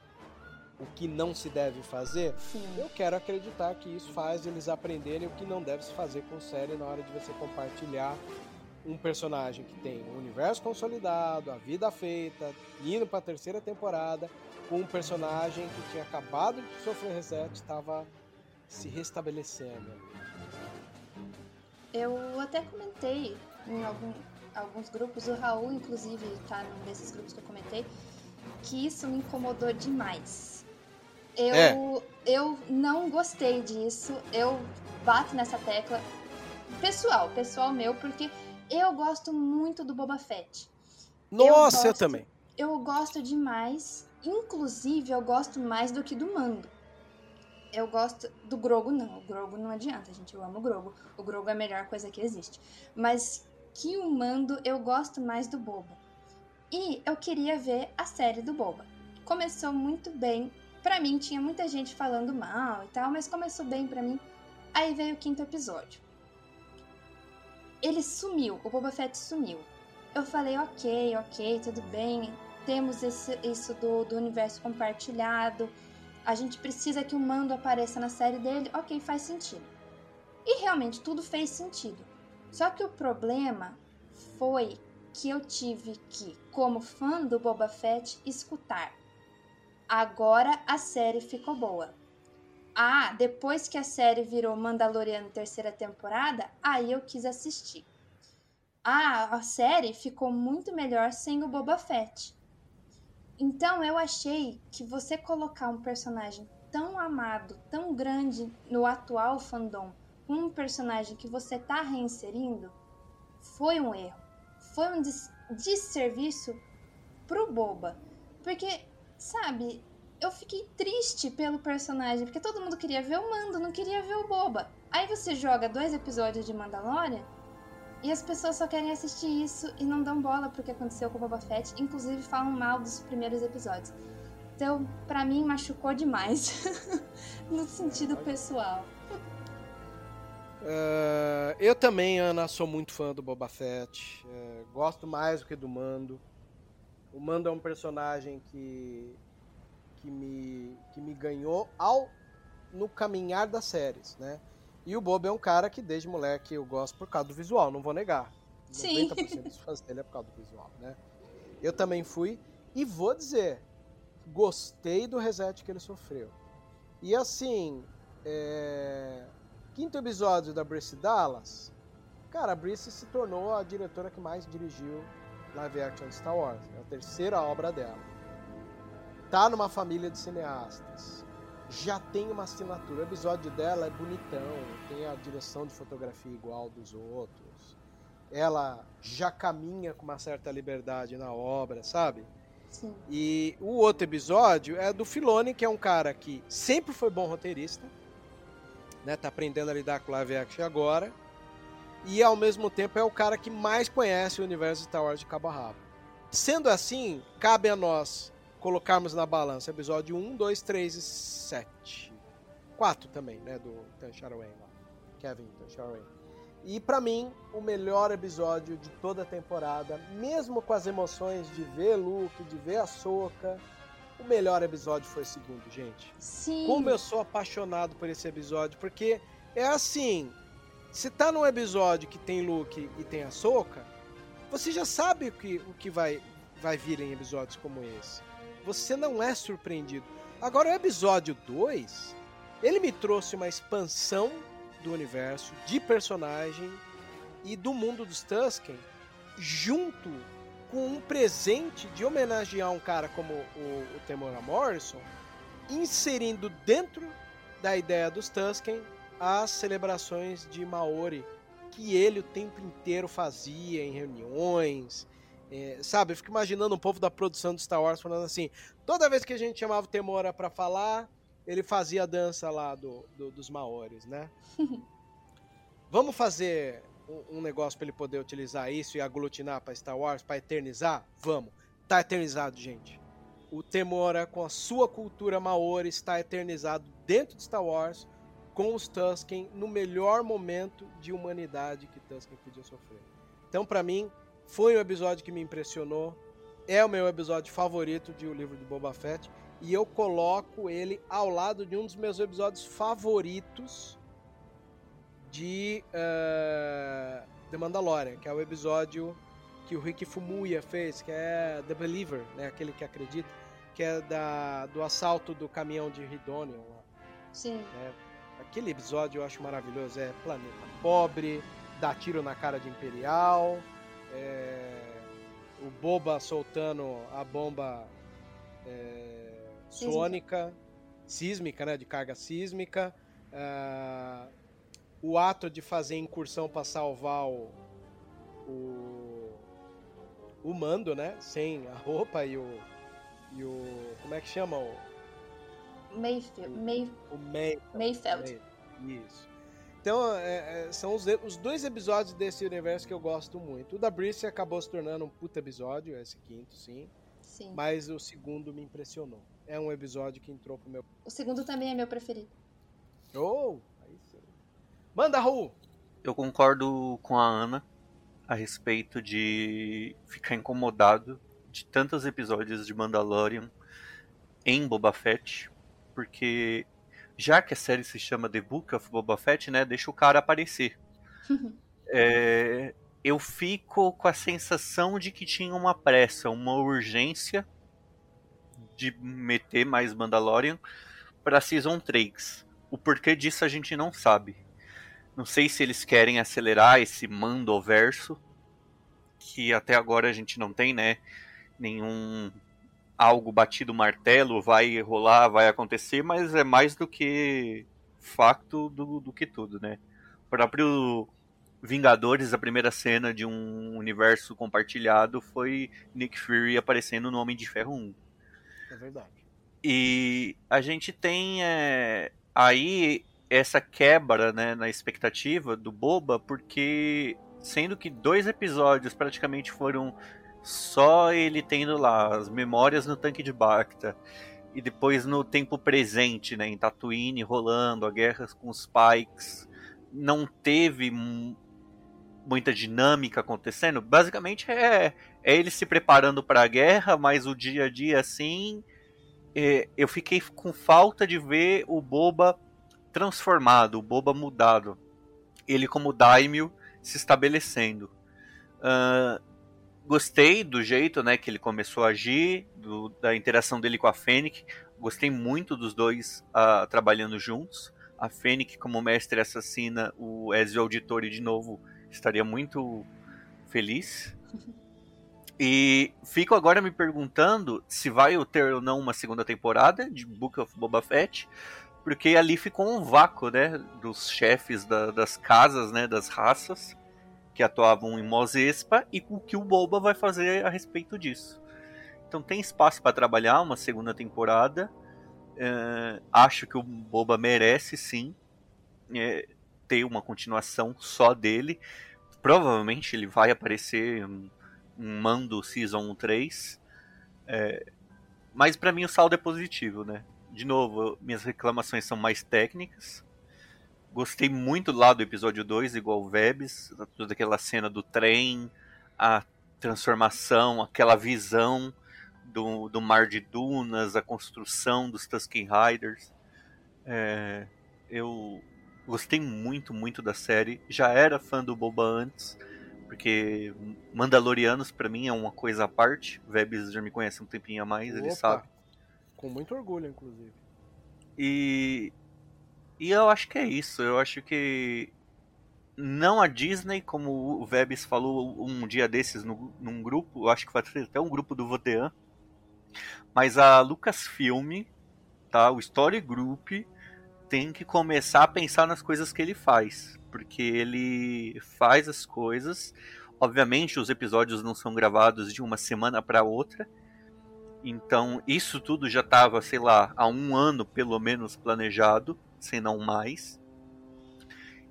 o que não se deve fazer, Sim. eu quero acreditar que isso faz eles aprenderem o que não deve se fazer com série na hora de você compartilhar um personagem que tem um universo consolidado, a vida feita, indo para a terceira temporada, com um personagem que tinha acabado de sofrer reset, estava se restabelecendo. Eu até comentei em algum- alguns grupos, o Raul, inclusive, tá num desses grupos que eu comentei, que isso me incomodou demais. Eu, É. eu não gostei disso, eu bato nessa tecla. Pessoal, pessoal meu, porque eu gosto muito do Boba Fett. Nossa, eu, gosto. também. Eu gosto demais, inclusive eu gosto mais do que do Mando. Eu gosto do Grogo, não. O Grogo não adianta, gente. Eu amo o Grogo. O Grogo é a melhor coisa que existe. Mas que o Mando, eu gosto mais do Boba. E eu queria ver a série do Boba. Começou muito bem. Pra mim, tinha muita gente falando mal e tal, mas começou bem pra mim. Aí veio o quinto episódio. Ele sumiu, o Boba Fett sumiu. Eu falei, ok, ok, tudo bem. Temos esse, isso do, do universo compartilhado. A gente precisa que o Mando apareça na série dele. Ok, faz sentido. E realmente tudo fez sentido. Só que o problema foi que eu tive que, como fã do Boba Fett, escutar. Agora a série ficou boa. Ah, depois que a série virou Mandaloriano terceira temporada, aí eu quis assistir. Ah, a série ficou muito melhor sem o Boba Fett. Então eu achei que você colocar um personagem tão amado, tão grande no atual fandom, um personagem que você tá reinserindo, foi um erro. Foi um des desserviço pro Boba. Porque, sabe, eu fiquei triste pelo personagem, porque todo mundo queria ver o Mando, não queria ver o Boba. Aí você joga dois episódios de Mandalorian e as pessoas só querem assistir isso e não dão bola pro que aconteceu com o Boba Fett, inclusive falam mal dos primeiros episódios. Então, pra mim, machucou demais. <laughs> no sentido pessoal. Uh, eu também, Ana, sou muito fã do Boba Fett. Uh, gosto mais do que do Mando. O Mando é um personagem que, que, me, que me ganhou ao no caminhar das séries, né? E o Boba é um cara que desde moleque eu gosto por causa do visual, não vou negar. Sim. 90% dos fãs dele é por causa do visual, né? Eu também fui e vou dizer, gostei do reset que ele sofreu. E assim, é... quinto episódio da Brice Dallas, cara, a Brice se tornou a diretora que mais dirigiu live action de Star Wars. É a terceira obra dela. Tá numa família de cineastas. Já tem uma assinatura. O episódio dela é bonitão, tem a direção de fotografia igual dos outros. Ela já caminha com uma certa liberdade na obra, sabe? Sim. E o outro episódio é do Filoni, que é um cara que sempre foi bom roteirista, né? Tá aprendendo a lidar com live action agora. E ao mesmo tempo é o cara que mais conhece o universo de Star Wars de cabo a rabo. Sendo assim, cabe a nós colocarmos na balança episódio 1, 2, 3 e 7. 4 também, né? Do Tan Sharaway lá. Kevin Tan Sharaway. E pra mim, o melhor episódio de toda a temporada, mesmo com as emoções de ver Luke, de ver a Soca, o melhor episódio foi o segundo, gente. Sim. Como eu sou apaixonado por esse episódio, porque é assim, se tá num episódio que tem Luke e tem a Soca, você já sabe o que, o que vai, vai vir em episódios como esse. Você não é surpreendido. Agora, o episódio 2, ele me trouxe uma expansão do universo, de personagem e do mundo dos Tusken, junto com um presente de homenagear um cara como o, o Temora Morrison, inserindo dentro da ideia dos Tusken as celebrações de Maori que ele o tempo inteiro fazia em reuniões. É, sabe, eu fico imaginando um povo da produção de Star Wars falando assim: toda vez que a gente chamava o Temora para falar, ele fazia a dança lá do, do dos Maoris, né? <laughs> Vamos fazer um, um negócio para ele poder utilizar isso e aglutinar para Star Wars, para eternizar? Vamos. Tá eternizado, gente. O Temora, com a sua cultura Maori, está eternizado dentro de Star Wars com os Tusken no melhor momento de humanidade que Tusken podia sofrer. Então, para mim, foi um episódio que me impressionou. é o meu episódio favorito de O Livro de Boba Fett. E eu coloco ele ao lado de um dos meus episódios favoritos de uh, The Mandalorian, que é o episódio que o Rick Fumuya fez, que é The Believer, né? Aquele que acredita, que é da, do assalto do caminhão de Ridonion. Sim. Né? Aquele episódio eu acho maravilhoso. É planeta pobre, dá tiro na cara de Imperial, é, o Boba soltando a bomba é, sônica, sísmica, né? De carga sísmica. Uh, o ato de fazer incursão para salvar o, o, o mando, né? Sem a roupa e o e o como é que chama o Mayfield, May, o May, Mayfeld. Isso. Então, é, é, são os, os, dois episódios desse universo que eu gosto muito. O da Brice acabou se tornando um puta episódio, esse quinto, sim. Sim. Mas o segundo me impressionou. É um episódio que entrou pro meu. O segundo também é meu preferido. Oh! Aí sim. Manda, Raul! Eu concordo com a Ana a respeito de ficar incomodado de tantos episódios de Mandalorian em Boba Fett, porque já que a série se chama The Book of Boba Fett, né, deixa o cara aparecer. <laughs> é, eu fico com a sensação de que tinha uma pressa, uma urgência de meter mais Mandalorian para Season 3. O porquê disso a gente não sabe. Não sei se eles querem acelerar esse Mandoverso, que até agora a gente não tem, né? Nenhum algo batido martelo, vai rolar, vai acontecer, mas é mais do que facto do, do que tudo, né? O próprio Vingadores, a primeira cena de um universo compartilhado foi Nick Fury aparecendo no Homem de Ferro 1. É verdade. E a gente tem é, aí essa quebra né, na expectativa do Boba, porque sendo que dois episódios praticamente foram só ele tendo lá as memórias no tanque de Bacta e depois no tempo presente, né, em Tatooine rolando a guerra com os Pikes, não teve muita dinâmica acontecendo. Basicamente é, é ele se preparando para a guerra, mas o dia a dia assim, é, eu fiquei com falta de ver o Boba transformado, o Boba mudado, ele como Daimyo se estabelecendo. Uh, gostei do jeito né, que ele começou a agir, do, da interação dele com a Fennec. Gostei muito dos dois uh, trabalhando juntos. A Fennec como mestre assassina, o Ezio Auditore de novo estaria muito feliz. <laughs> E fico agora me perguntando se vai ter ou não uma segunda temporada de Book of Boba Fett, porque ali ficou um vácuo, né, dos chefes da, das casas, né, das raças que atuavam em Mos Espa e o que o Boba vai fazer a respeito disso. Então tem espaço para trabalhar uma segunda temporada. É, acho que o Boba merece sim é, ter uma continuação só dele. Provavelmente ele vai aparecer um, um Mando Season 3. É, mas para mim o saldo é positivo, né? De novo, minhas reclamações são mais técnicas. Gostei muito lá do episódio 2, igual o Vebs, toda aquela cena do trem, a transformação, aquela visão do, do mar de dunas, a construção dos Tusken Riders. É, eu gostei muito, muito da série. Já era fã do Boba antes, porque Mandalorianos para mim é uma coisa à parte. O Vebs já me conhece um tempinho a mais, Opa, ele sabe. Com muito orgulho, inclusive. E e eu acho que é isso. Eu acho que não a Disney, como o Vebs falou um dia desses no, num grupo, eu acho que vai ter até um grupo do Votean, mas a Lucasfilm, tá, o Story Group, tem que começar a pensar nas coisas que ele faz, porque ele faz as coisas. Obviamente, os episódios não são gravados de uma semana para outra, então isso tudo já estava, sei lá, há um ano pelo menos planejado se não mais.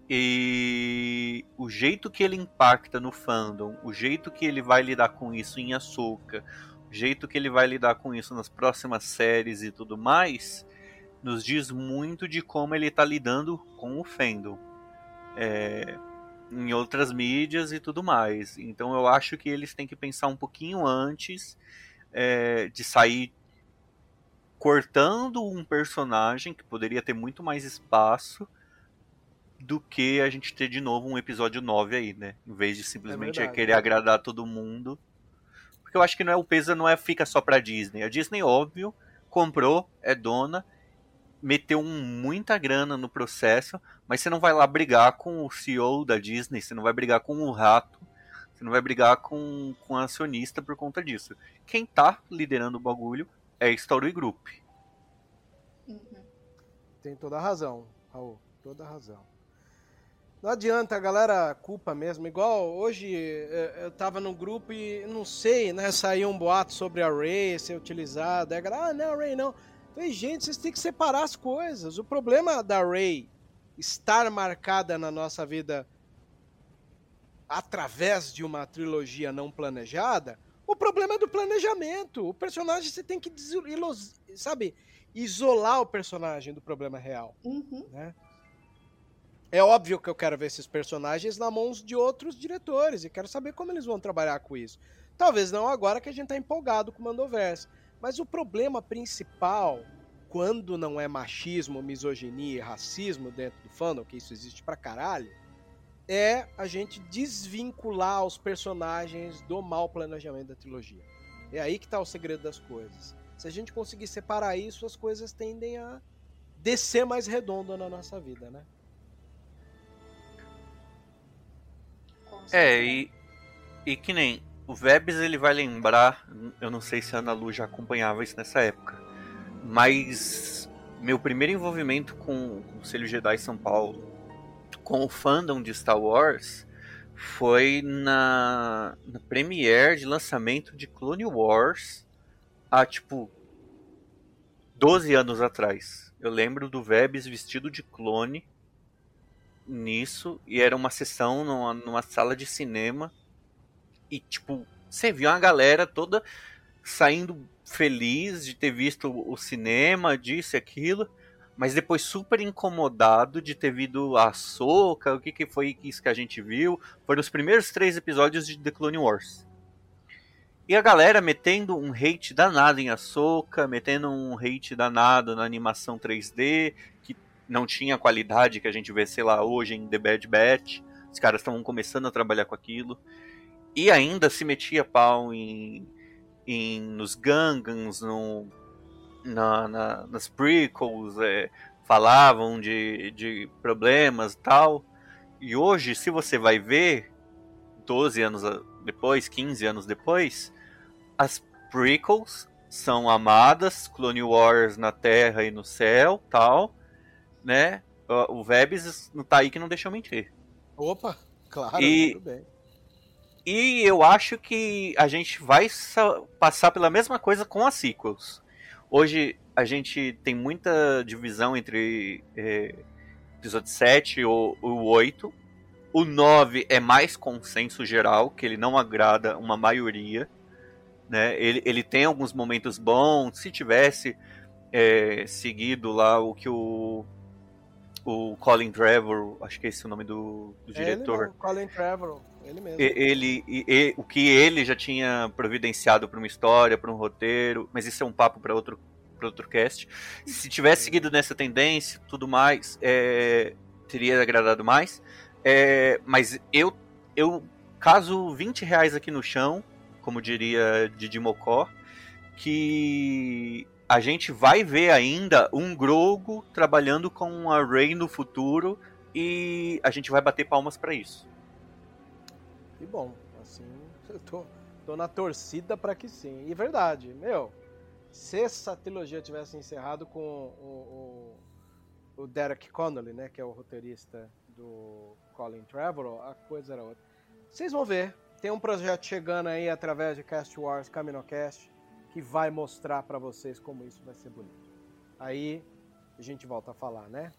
E o jeito que ele impacta no fandom, o jeito que ele vai lidar com isso em Ahsoka, o jeito que ele vai lidar com isso nas próximas séries e tudo mais, nos diz muito de como ele está lidando com o fandom. É, em outras mídias e tudo mais. Então eu acho que eles têm que pensar um pouquinho antes é, de sair cortando um personagem que poderia ter muito mais espaço do que a gente ter de novo um episódio 9 aí, né? Em vez de simplesmente É verdade. querer agradar todo mundo. Porque eu acho que não é o peso não é fica só pra Disney. A Disney, óbvio, comprou, é dona, meteu um- muita grana no processo, mas você não vai lá brigar com o CEO da Disney, você não vai brigar com o rato, você não vai brigar com, com a acionista por conta disso. Quem tá liderando o bagulho é Story Group. Uhum. Tem toda a razão, Raul. Toda a razão. Não adianta, a galera culpa mesmo. Igual hoje eh, eu tava num grupo e não sei, né? Saiu um boato sobre a Ray ser utilizada. Aí ah, não, Ray não. Falei, gente, vocês têm que separar as coisas. O problema da Ray estar marcada na nossa vida através de uma trilogia não planejada, o problema é do planejamento. O personagem você tem que, sabe, isolar o personagem do problema real Uhum. né? É óbvio que eu quero ver esses personagens na mãos de outros diretores e quero saber como eles vão trabalhar com isso. Talvez não agora que a gente tá empolgado com o Mandoverse, mas o problema principal, quando não é machismo, misoginia e racismo dentro do fandom, que isso existe pra caralho, é a gente desvincular os personagens do mau planejamento da trilogia. É aí que tá o segredo das coisas. Se a gente conseguir separar isso, as coisas tendem a descer mais redondo na nossa vida, né? É, e, e que nem o Vebs ele vai lembrar, eu não sei se a Ana Lu já acompanhava isso nessa época, mas meu primeiro envolvimento com o Conselho Jedi São Paulo, com o fandom de Star Wars, foi na, na premiere de lançamento de Clone Wars há tipo 12 anos atrás. Eu lembro do Vebs vestido de clone nisso e era uma sessão numa, numa sala de cinema e tipo você viu uma galera toda saindo feliz de ter visto o cinema disso e aquilo mas depois super incomodado de ter visto a Soca o que, que foi isso que a gente viu foram os primeiros três episódios de The Clone Wars e a galera metendo um hate danado em Ahsoka, metendo um hate danado na animação 3D, que não tinha a qualidade que a gente vê, sei lá, hoje em The Bad Batch. Os caras estavam começando a trabalhar com aquilo. E ainda se metia pau em, em nos Gangans, no, na, na- nas prequels, é, falavam de, de problemas e tal. E hoje, se você vai ver, 12 anos depois, 15 anos depois, as prequels são amadas, Clone Wars na Terra e no céu, tal, né? O Vebs não tá aí que não deixou mentir. Opa, claro, E- tudo bem. E eu acho que a gente vai sa- passar pela mesma coisa com as sequels. Hoje a gente tem muita divisão entre é, episódio 7 ou o 8. O 9 é mais consenso geral, que ele não agrada uma maioria. Né? Ele, ele tem alguns momentos bons. Se tivesse é, seguido lá o que o, o Colin Trevor, acho que é esse o nome do, do É ele diretor mesmo, Colin Trevorrow, ele mesmo. ele, e- e- o que ele já tinha providenciado para uma história, para um roteiro, mas isso é um papo para outro, pra outro cast. Se tivesse seguido nessa tendência, tudo mais, é, teria agradado mais. É, mas eu, eu caso 20 reais aqui no chão, como diria Didi Mocó, que a gente vai ver ainda um Grogo trabalhando com a Rey no futuro e a gente vai bater palmas para isso. Que bom, assim, <laughs> eu tô, tô na torcida pra que sim. E verdade, meu, se essa trilogia tivesse encerrado com o, o, o Derek Connolly, né, que é o roteirista do Colin Trevorrow, a coisa era outra. Vocês vão ver, tem um projeto chegando aí através de Cast Wars Caminocast que vai mostrar pra vocês como isso vai ser bonito. Aí a gente volta a falar, né?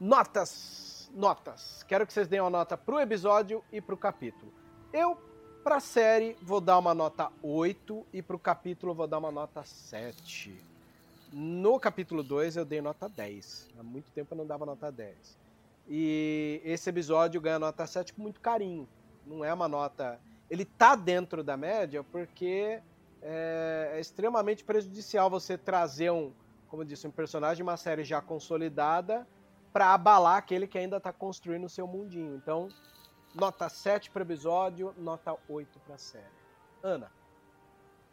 Notas, notas. Quero que vocês deem uma nota pro episódio e pro capítulo. Eu, pra série, vou dar uma nota 8 e pro capítulo vou dar uma nota 7. No capítulo 2 eu dei nota 10. Há muito tempo eu não dava nota 10. E esse episódio ganha nota 7 com muito carinho. Não é uma nota. Ele tá dentro da média porque é, é extremamente prejudicial você trazer um, como eu disse, um personagem de uma série já consolidada para abalar aquele que ainda está construindo o seu mundinho. Então, nota 7 para episódio, nota 8 para série. Ana.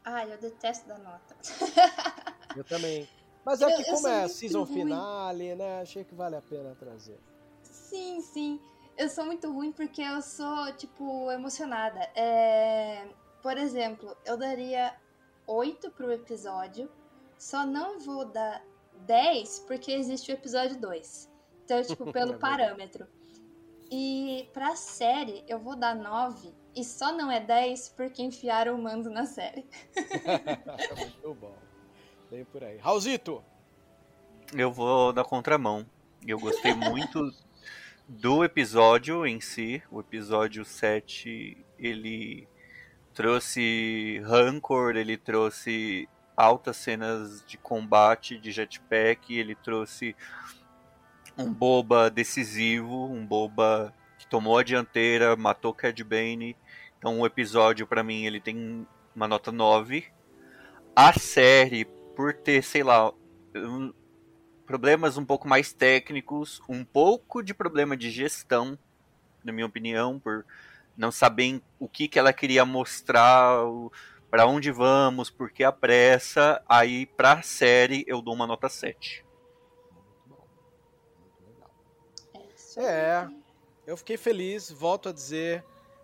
Ai, eu detesto dar nota. eu <laughs> também. Mas é que como é season ruim. finale, né? Achei que vale a pena trazer. Sim, sim. Eu sou muito ruim porque eu sou, tipo, emocionada. É... Por exemplo, eu daria 8 pro episódio, só não vou dar 10 porque existe o episódio 2. Então, tipo, <laughs> pelo é parâmetro. E pra série, eu vou dar 9 e só não é 10 porque enfiaram o mando na série. <laughs> Muito bom. Bem por aí. Raulzito! Eu vou na contramão. Eu gostei muito do episódio em si. O episódio 7, ele trouxe rancor, ele trouxe altas cenas de combate de jetpack, ele trouxe um boba decisivo, um boba que tomou a dianteira, matou Cad Bane. Então o episódio para mim ele tem uma nota 9. A série por ter, sei lá, um, problemas um pouco mais técnicos, um pouco de problema de gestão, na minha opinião, por não saber o que, que ela queria mostrar, para onde vamos, por que a pressa. Aí, pra série, eu dou uma nota 7. É, eu fiquei feliz, volto a dizer.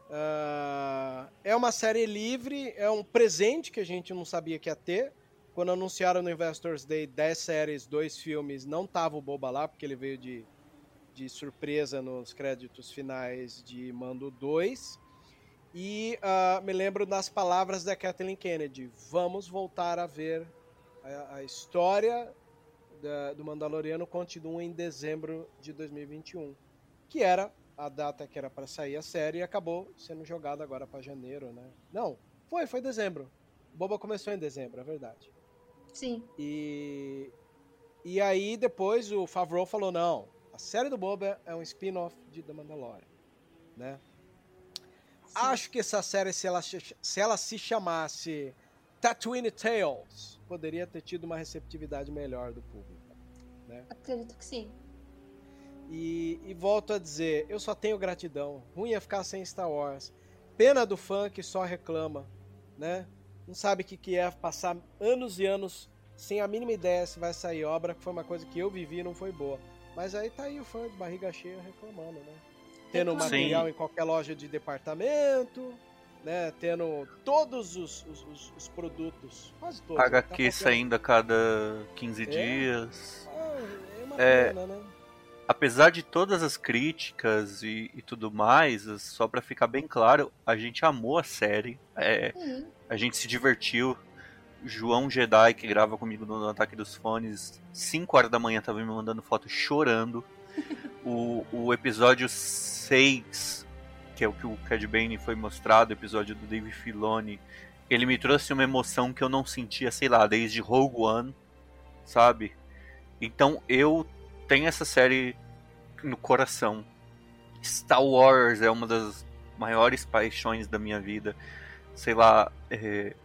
Uh, é uma série livre, é um presente que a gente não sabia que ia ter. Quando anunciaram no Investors Day 10 séries, dois filmes, não tava o Boba lá, porque ele veio de, de surpresa nos créditos finais de Mando 2. E uh, me lembro das palavras da Kathleen Kennedy: vamos voltar a ver a, a história da, do Mandaloriano continua em dezembro de 2021, que era a data que era para sair a série e acabou sendo jogada agora para janeiro, né? Não, foi, foi dezembro. Boba começou em dezembro, é verdade. Sim. E e aí depois o Favreau falou não, a série do Boba é um spin-off de The Mandalorian, né? Sim. Acho que essa série se ela se ela se chamasse Tatooine Tales poderia ter tido uma receptividade melhor do público. Né? Acredito que sim. E, e, volto a dizer, eu só tenho gratidão. Ruim é ficar sem Star Wars. Pena do fã que só reclama, né? Não sabe o que, que é passar anos e anos sem a mínima ideia se vai sair obra, que foi uma coisa que eu vivi e não foi boa. Mas aí tá aí o fã de barriga cheia reclamando, né? Tendo Sim. material em qualquer loja de departamento, né, tendo todos os, os, os produtos, quase todos. HQ tá saindo a cada 15 é. dias. Ah, é uma é, pena, né? Apesar de todas as críticas e, e tudo mais, só para ficar bem claro, a gente amou a série, é, uhum. a gente se divertiu. João Jedi, que grava comigo no Ataque dos Fones, 5 horas da manhã tava me mandando foto chorando. o, o episódio 6 que é o que o Cad Bane foi mostrado, episódio do Dave Filoni, ele me trouxe uma emoção que eu não sentia, sei lá, desde Rogue One, sabe? Então eu tenho essa série no coração. Star Wars é uma das maiores paixões da minha vida, sei lá. É...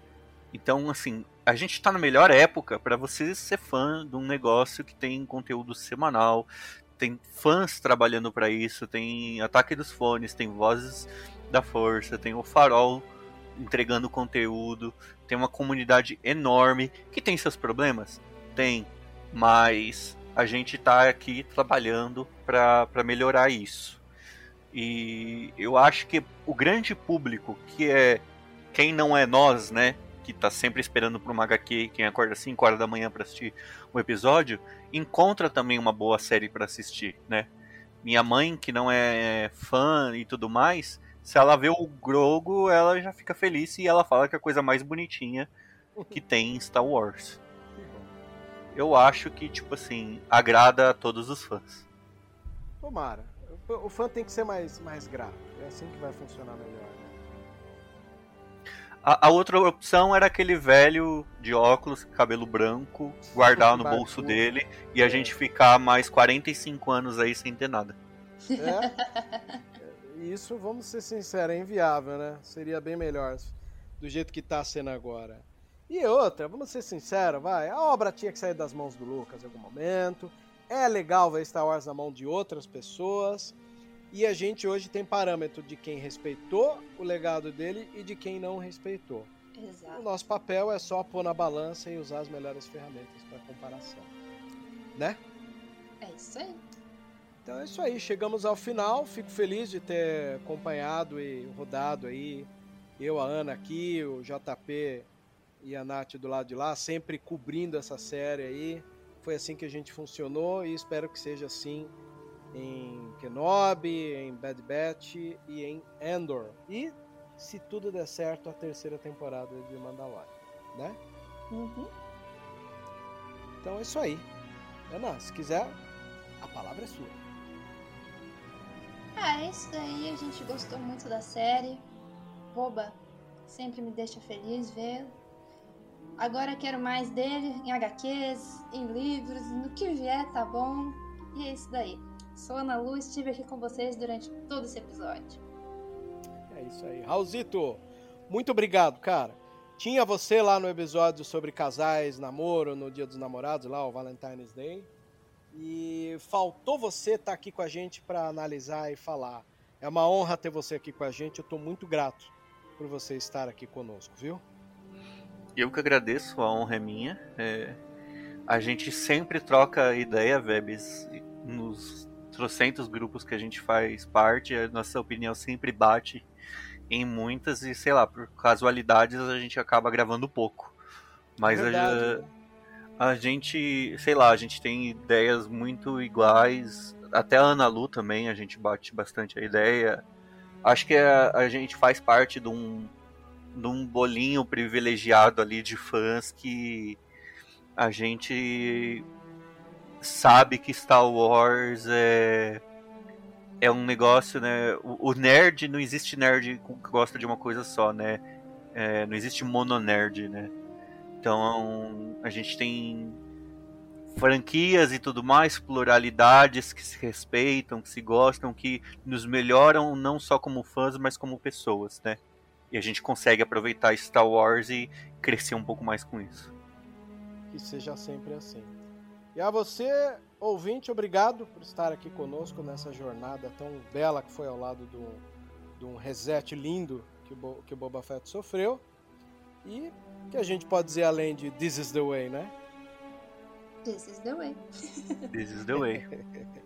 Então, assim, a gente tá na melhor época para você ser fã de um negócio que tem conteúdo semanal, tem fãs trabalhando para isso, tem Ataque dos Fones, tem Vozes da Força, tem o Farol entregando conteúdo, tem uma comunidade enorme que tem seus problemas? Tem, mas a gente está aqui trabalhando para melhorar isso. E eu acho que o grande público, que é quem não é nós, né? Que tá sempre esperando por uma HQ, quem acorda 5 horas da manhã para assistir um episódio, encontra também uma boa série para assistir, né? Minha mãe, que não é fã e tudo mais, se ela vê o Grogo, ela já fica feliz e ela fala que é a coisa mais bonitinha que tem em Star Wars. Eu acho que, tipo assim, agrada a todos os fãs. Tomara. O fã tem que ser mais, mais grato. É assim que vai funcionar melhor. A, a, outra opção era aquele velho de óculos, cabelo branco, guardar no bolso dele e a gente ficar mais 45 anos aí sem ter nada. É. <laughs> Isso, vamos ser sinceros, é inviável, né? Seria bem melhor do jeito que tá sendo agora. E outra, vamos ser sinceros, vai. A obra tinha que sair das mãos do Lucas em algum momento. É legal ver Star Wars na mão de outras pessoas. E a gente hoje tem parâmetro de quem respeitou o legado dele e de quem não respeitou. Exato. O nosso papel é só pôr na balança e usar as melhores ferramentas para comparação. Né? É isso aí. Então é isso aí, chegamos ao final. Fico feliz de ter acompanhado e rodado aí. Eu, a Ana aqui, o JP e a Nath do lado de lá, sempre cobrindo essa série aí. Foi assim que a gente funcionou e espero que seja assim em Kenobi, em Bad Batch e em Endor. E, se tudo der certo, a terceira temporada de Mandalorian, né? Uhum. Então é isso aí. Ana, se quiser, a palavra é sua. Ah, é isso daí. A gente gostou muito da série. Boba, sempre me deixa feliz ver. Agora quero mais dele em HQs, em livros, no que vier, tá bom? E é isso daí. Sou Ana Lu, estive aqui com vocês durante todo esse episódio. É isso aí. Raulzito, muito obrigado, cara. Tinha você lá no episódio sobre casais, namoro, no Dia dos Namorados, lá, o Valentine's Day. E faltou você estar aqui com a gente para analisar e falar. É uma honra ter você aqui com a gente. Eu estou muito grato por você estar aqui conosco, viu? Eu que agradeço, a honra é minha. É, a gente sempre troca ideia, Vebs, nos trocentos grupos que a gente faz parte, a nossa opinião sempre bate em muitas e, sei lá, por casualidades a gente acaba gravando pouco. Mas Verdade, a, a gente, sei lá, a gente tem ideias muito iguais. Até a Ana Lu também, a gente bate bastante a ideia. Acho que a, a gente faz parte de um, de um bolinho privilegiado ali de fãs que a gente sabe que Star Wars é é um negócio, né? O, o nerd não existe nerd que gosta de uma coisa só, né? É, não existe mononerd, né? Então a gente tem franquias e tudo mais, pluralidades que se respeitam, que se gostam, que nos melhoram não só como fãs, mas como pessoas, né? E a gente consegue aproveitar Star Wars e crescer um pouco mais com isso. Que seja sempre assim. E a você, ouvinte, obrigado por estar aqui conosco nessa jornada tão bela que foi ao lado do, de um reset lindo que o, Bo, que o Boba Fett sofreu. E que a gente pode dizer além de This is the way, né? This is the way. This is the way. <laughs>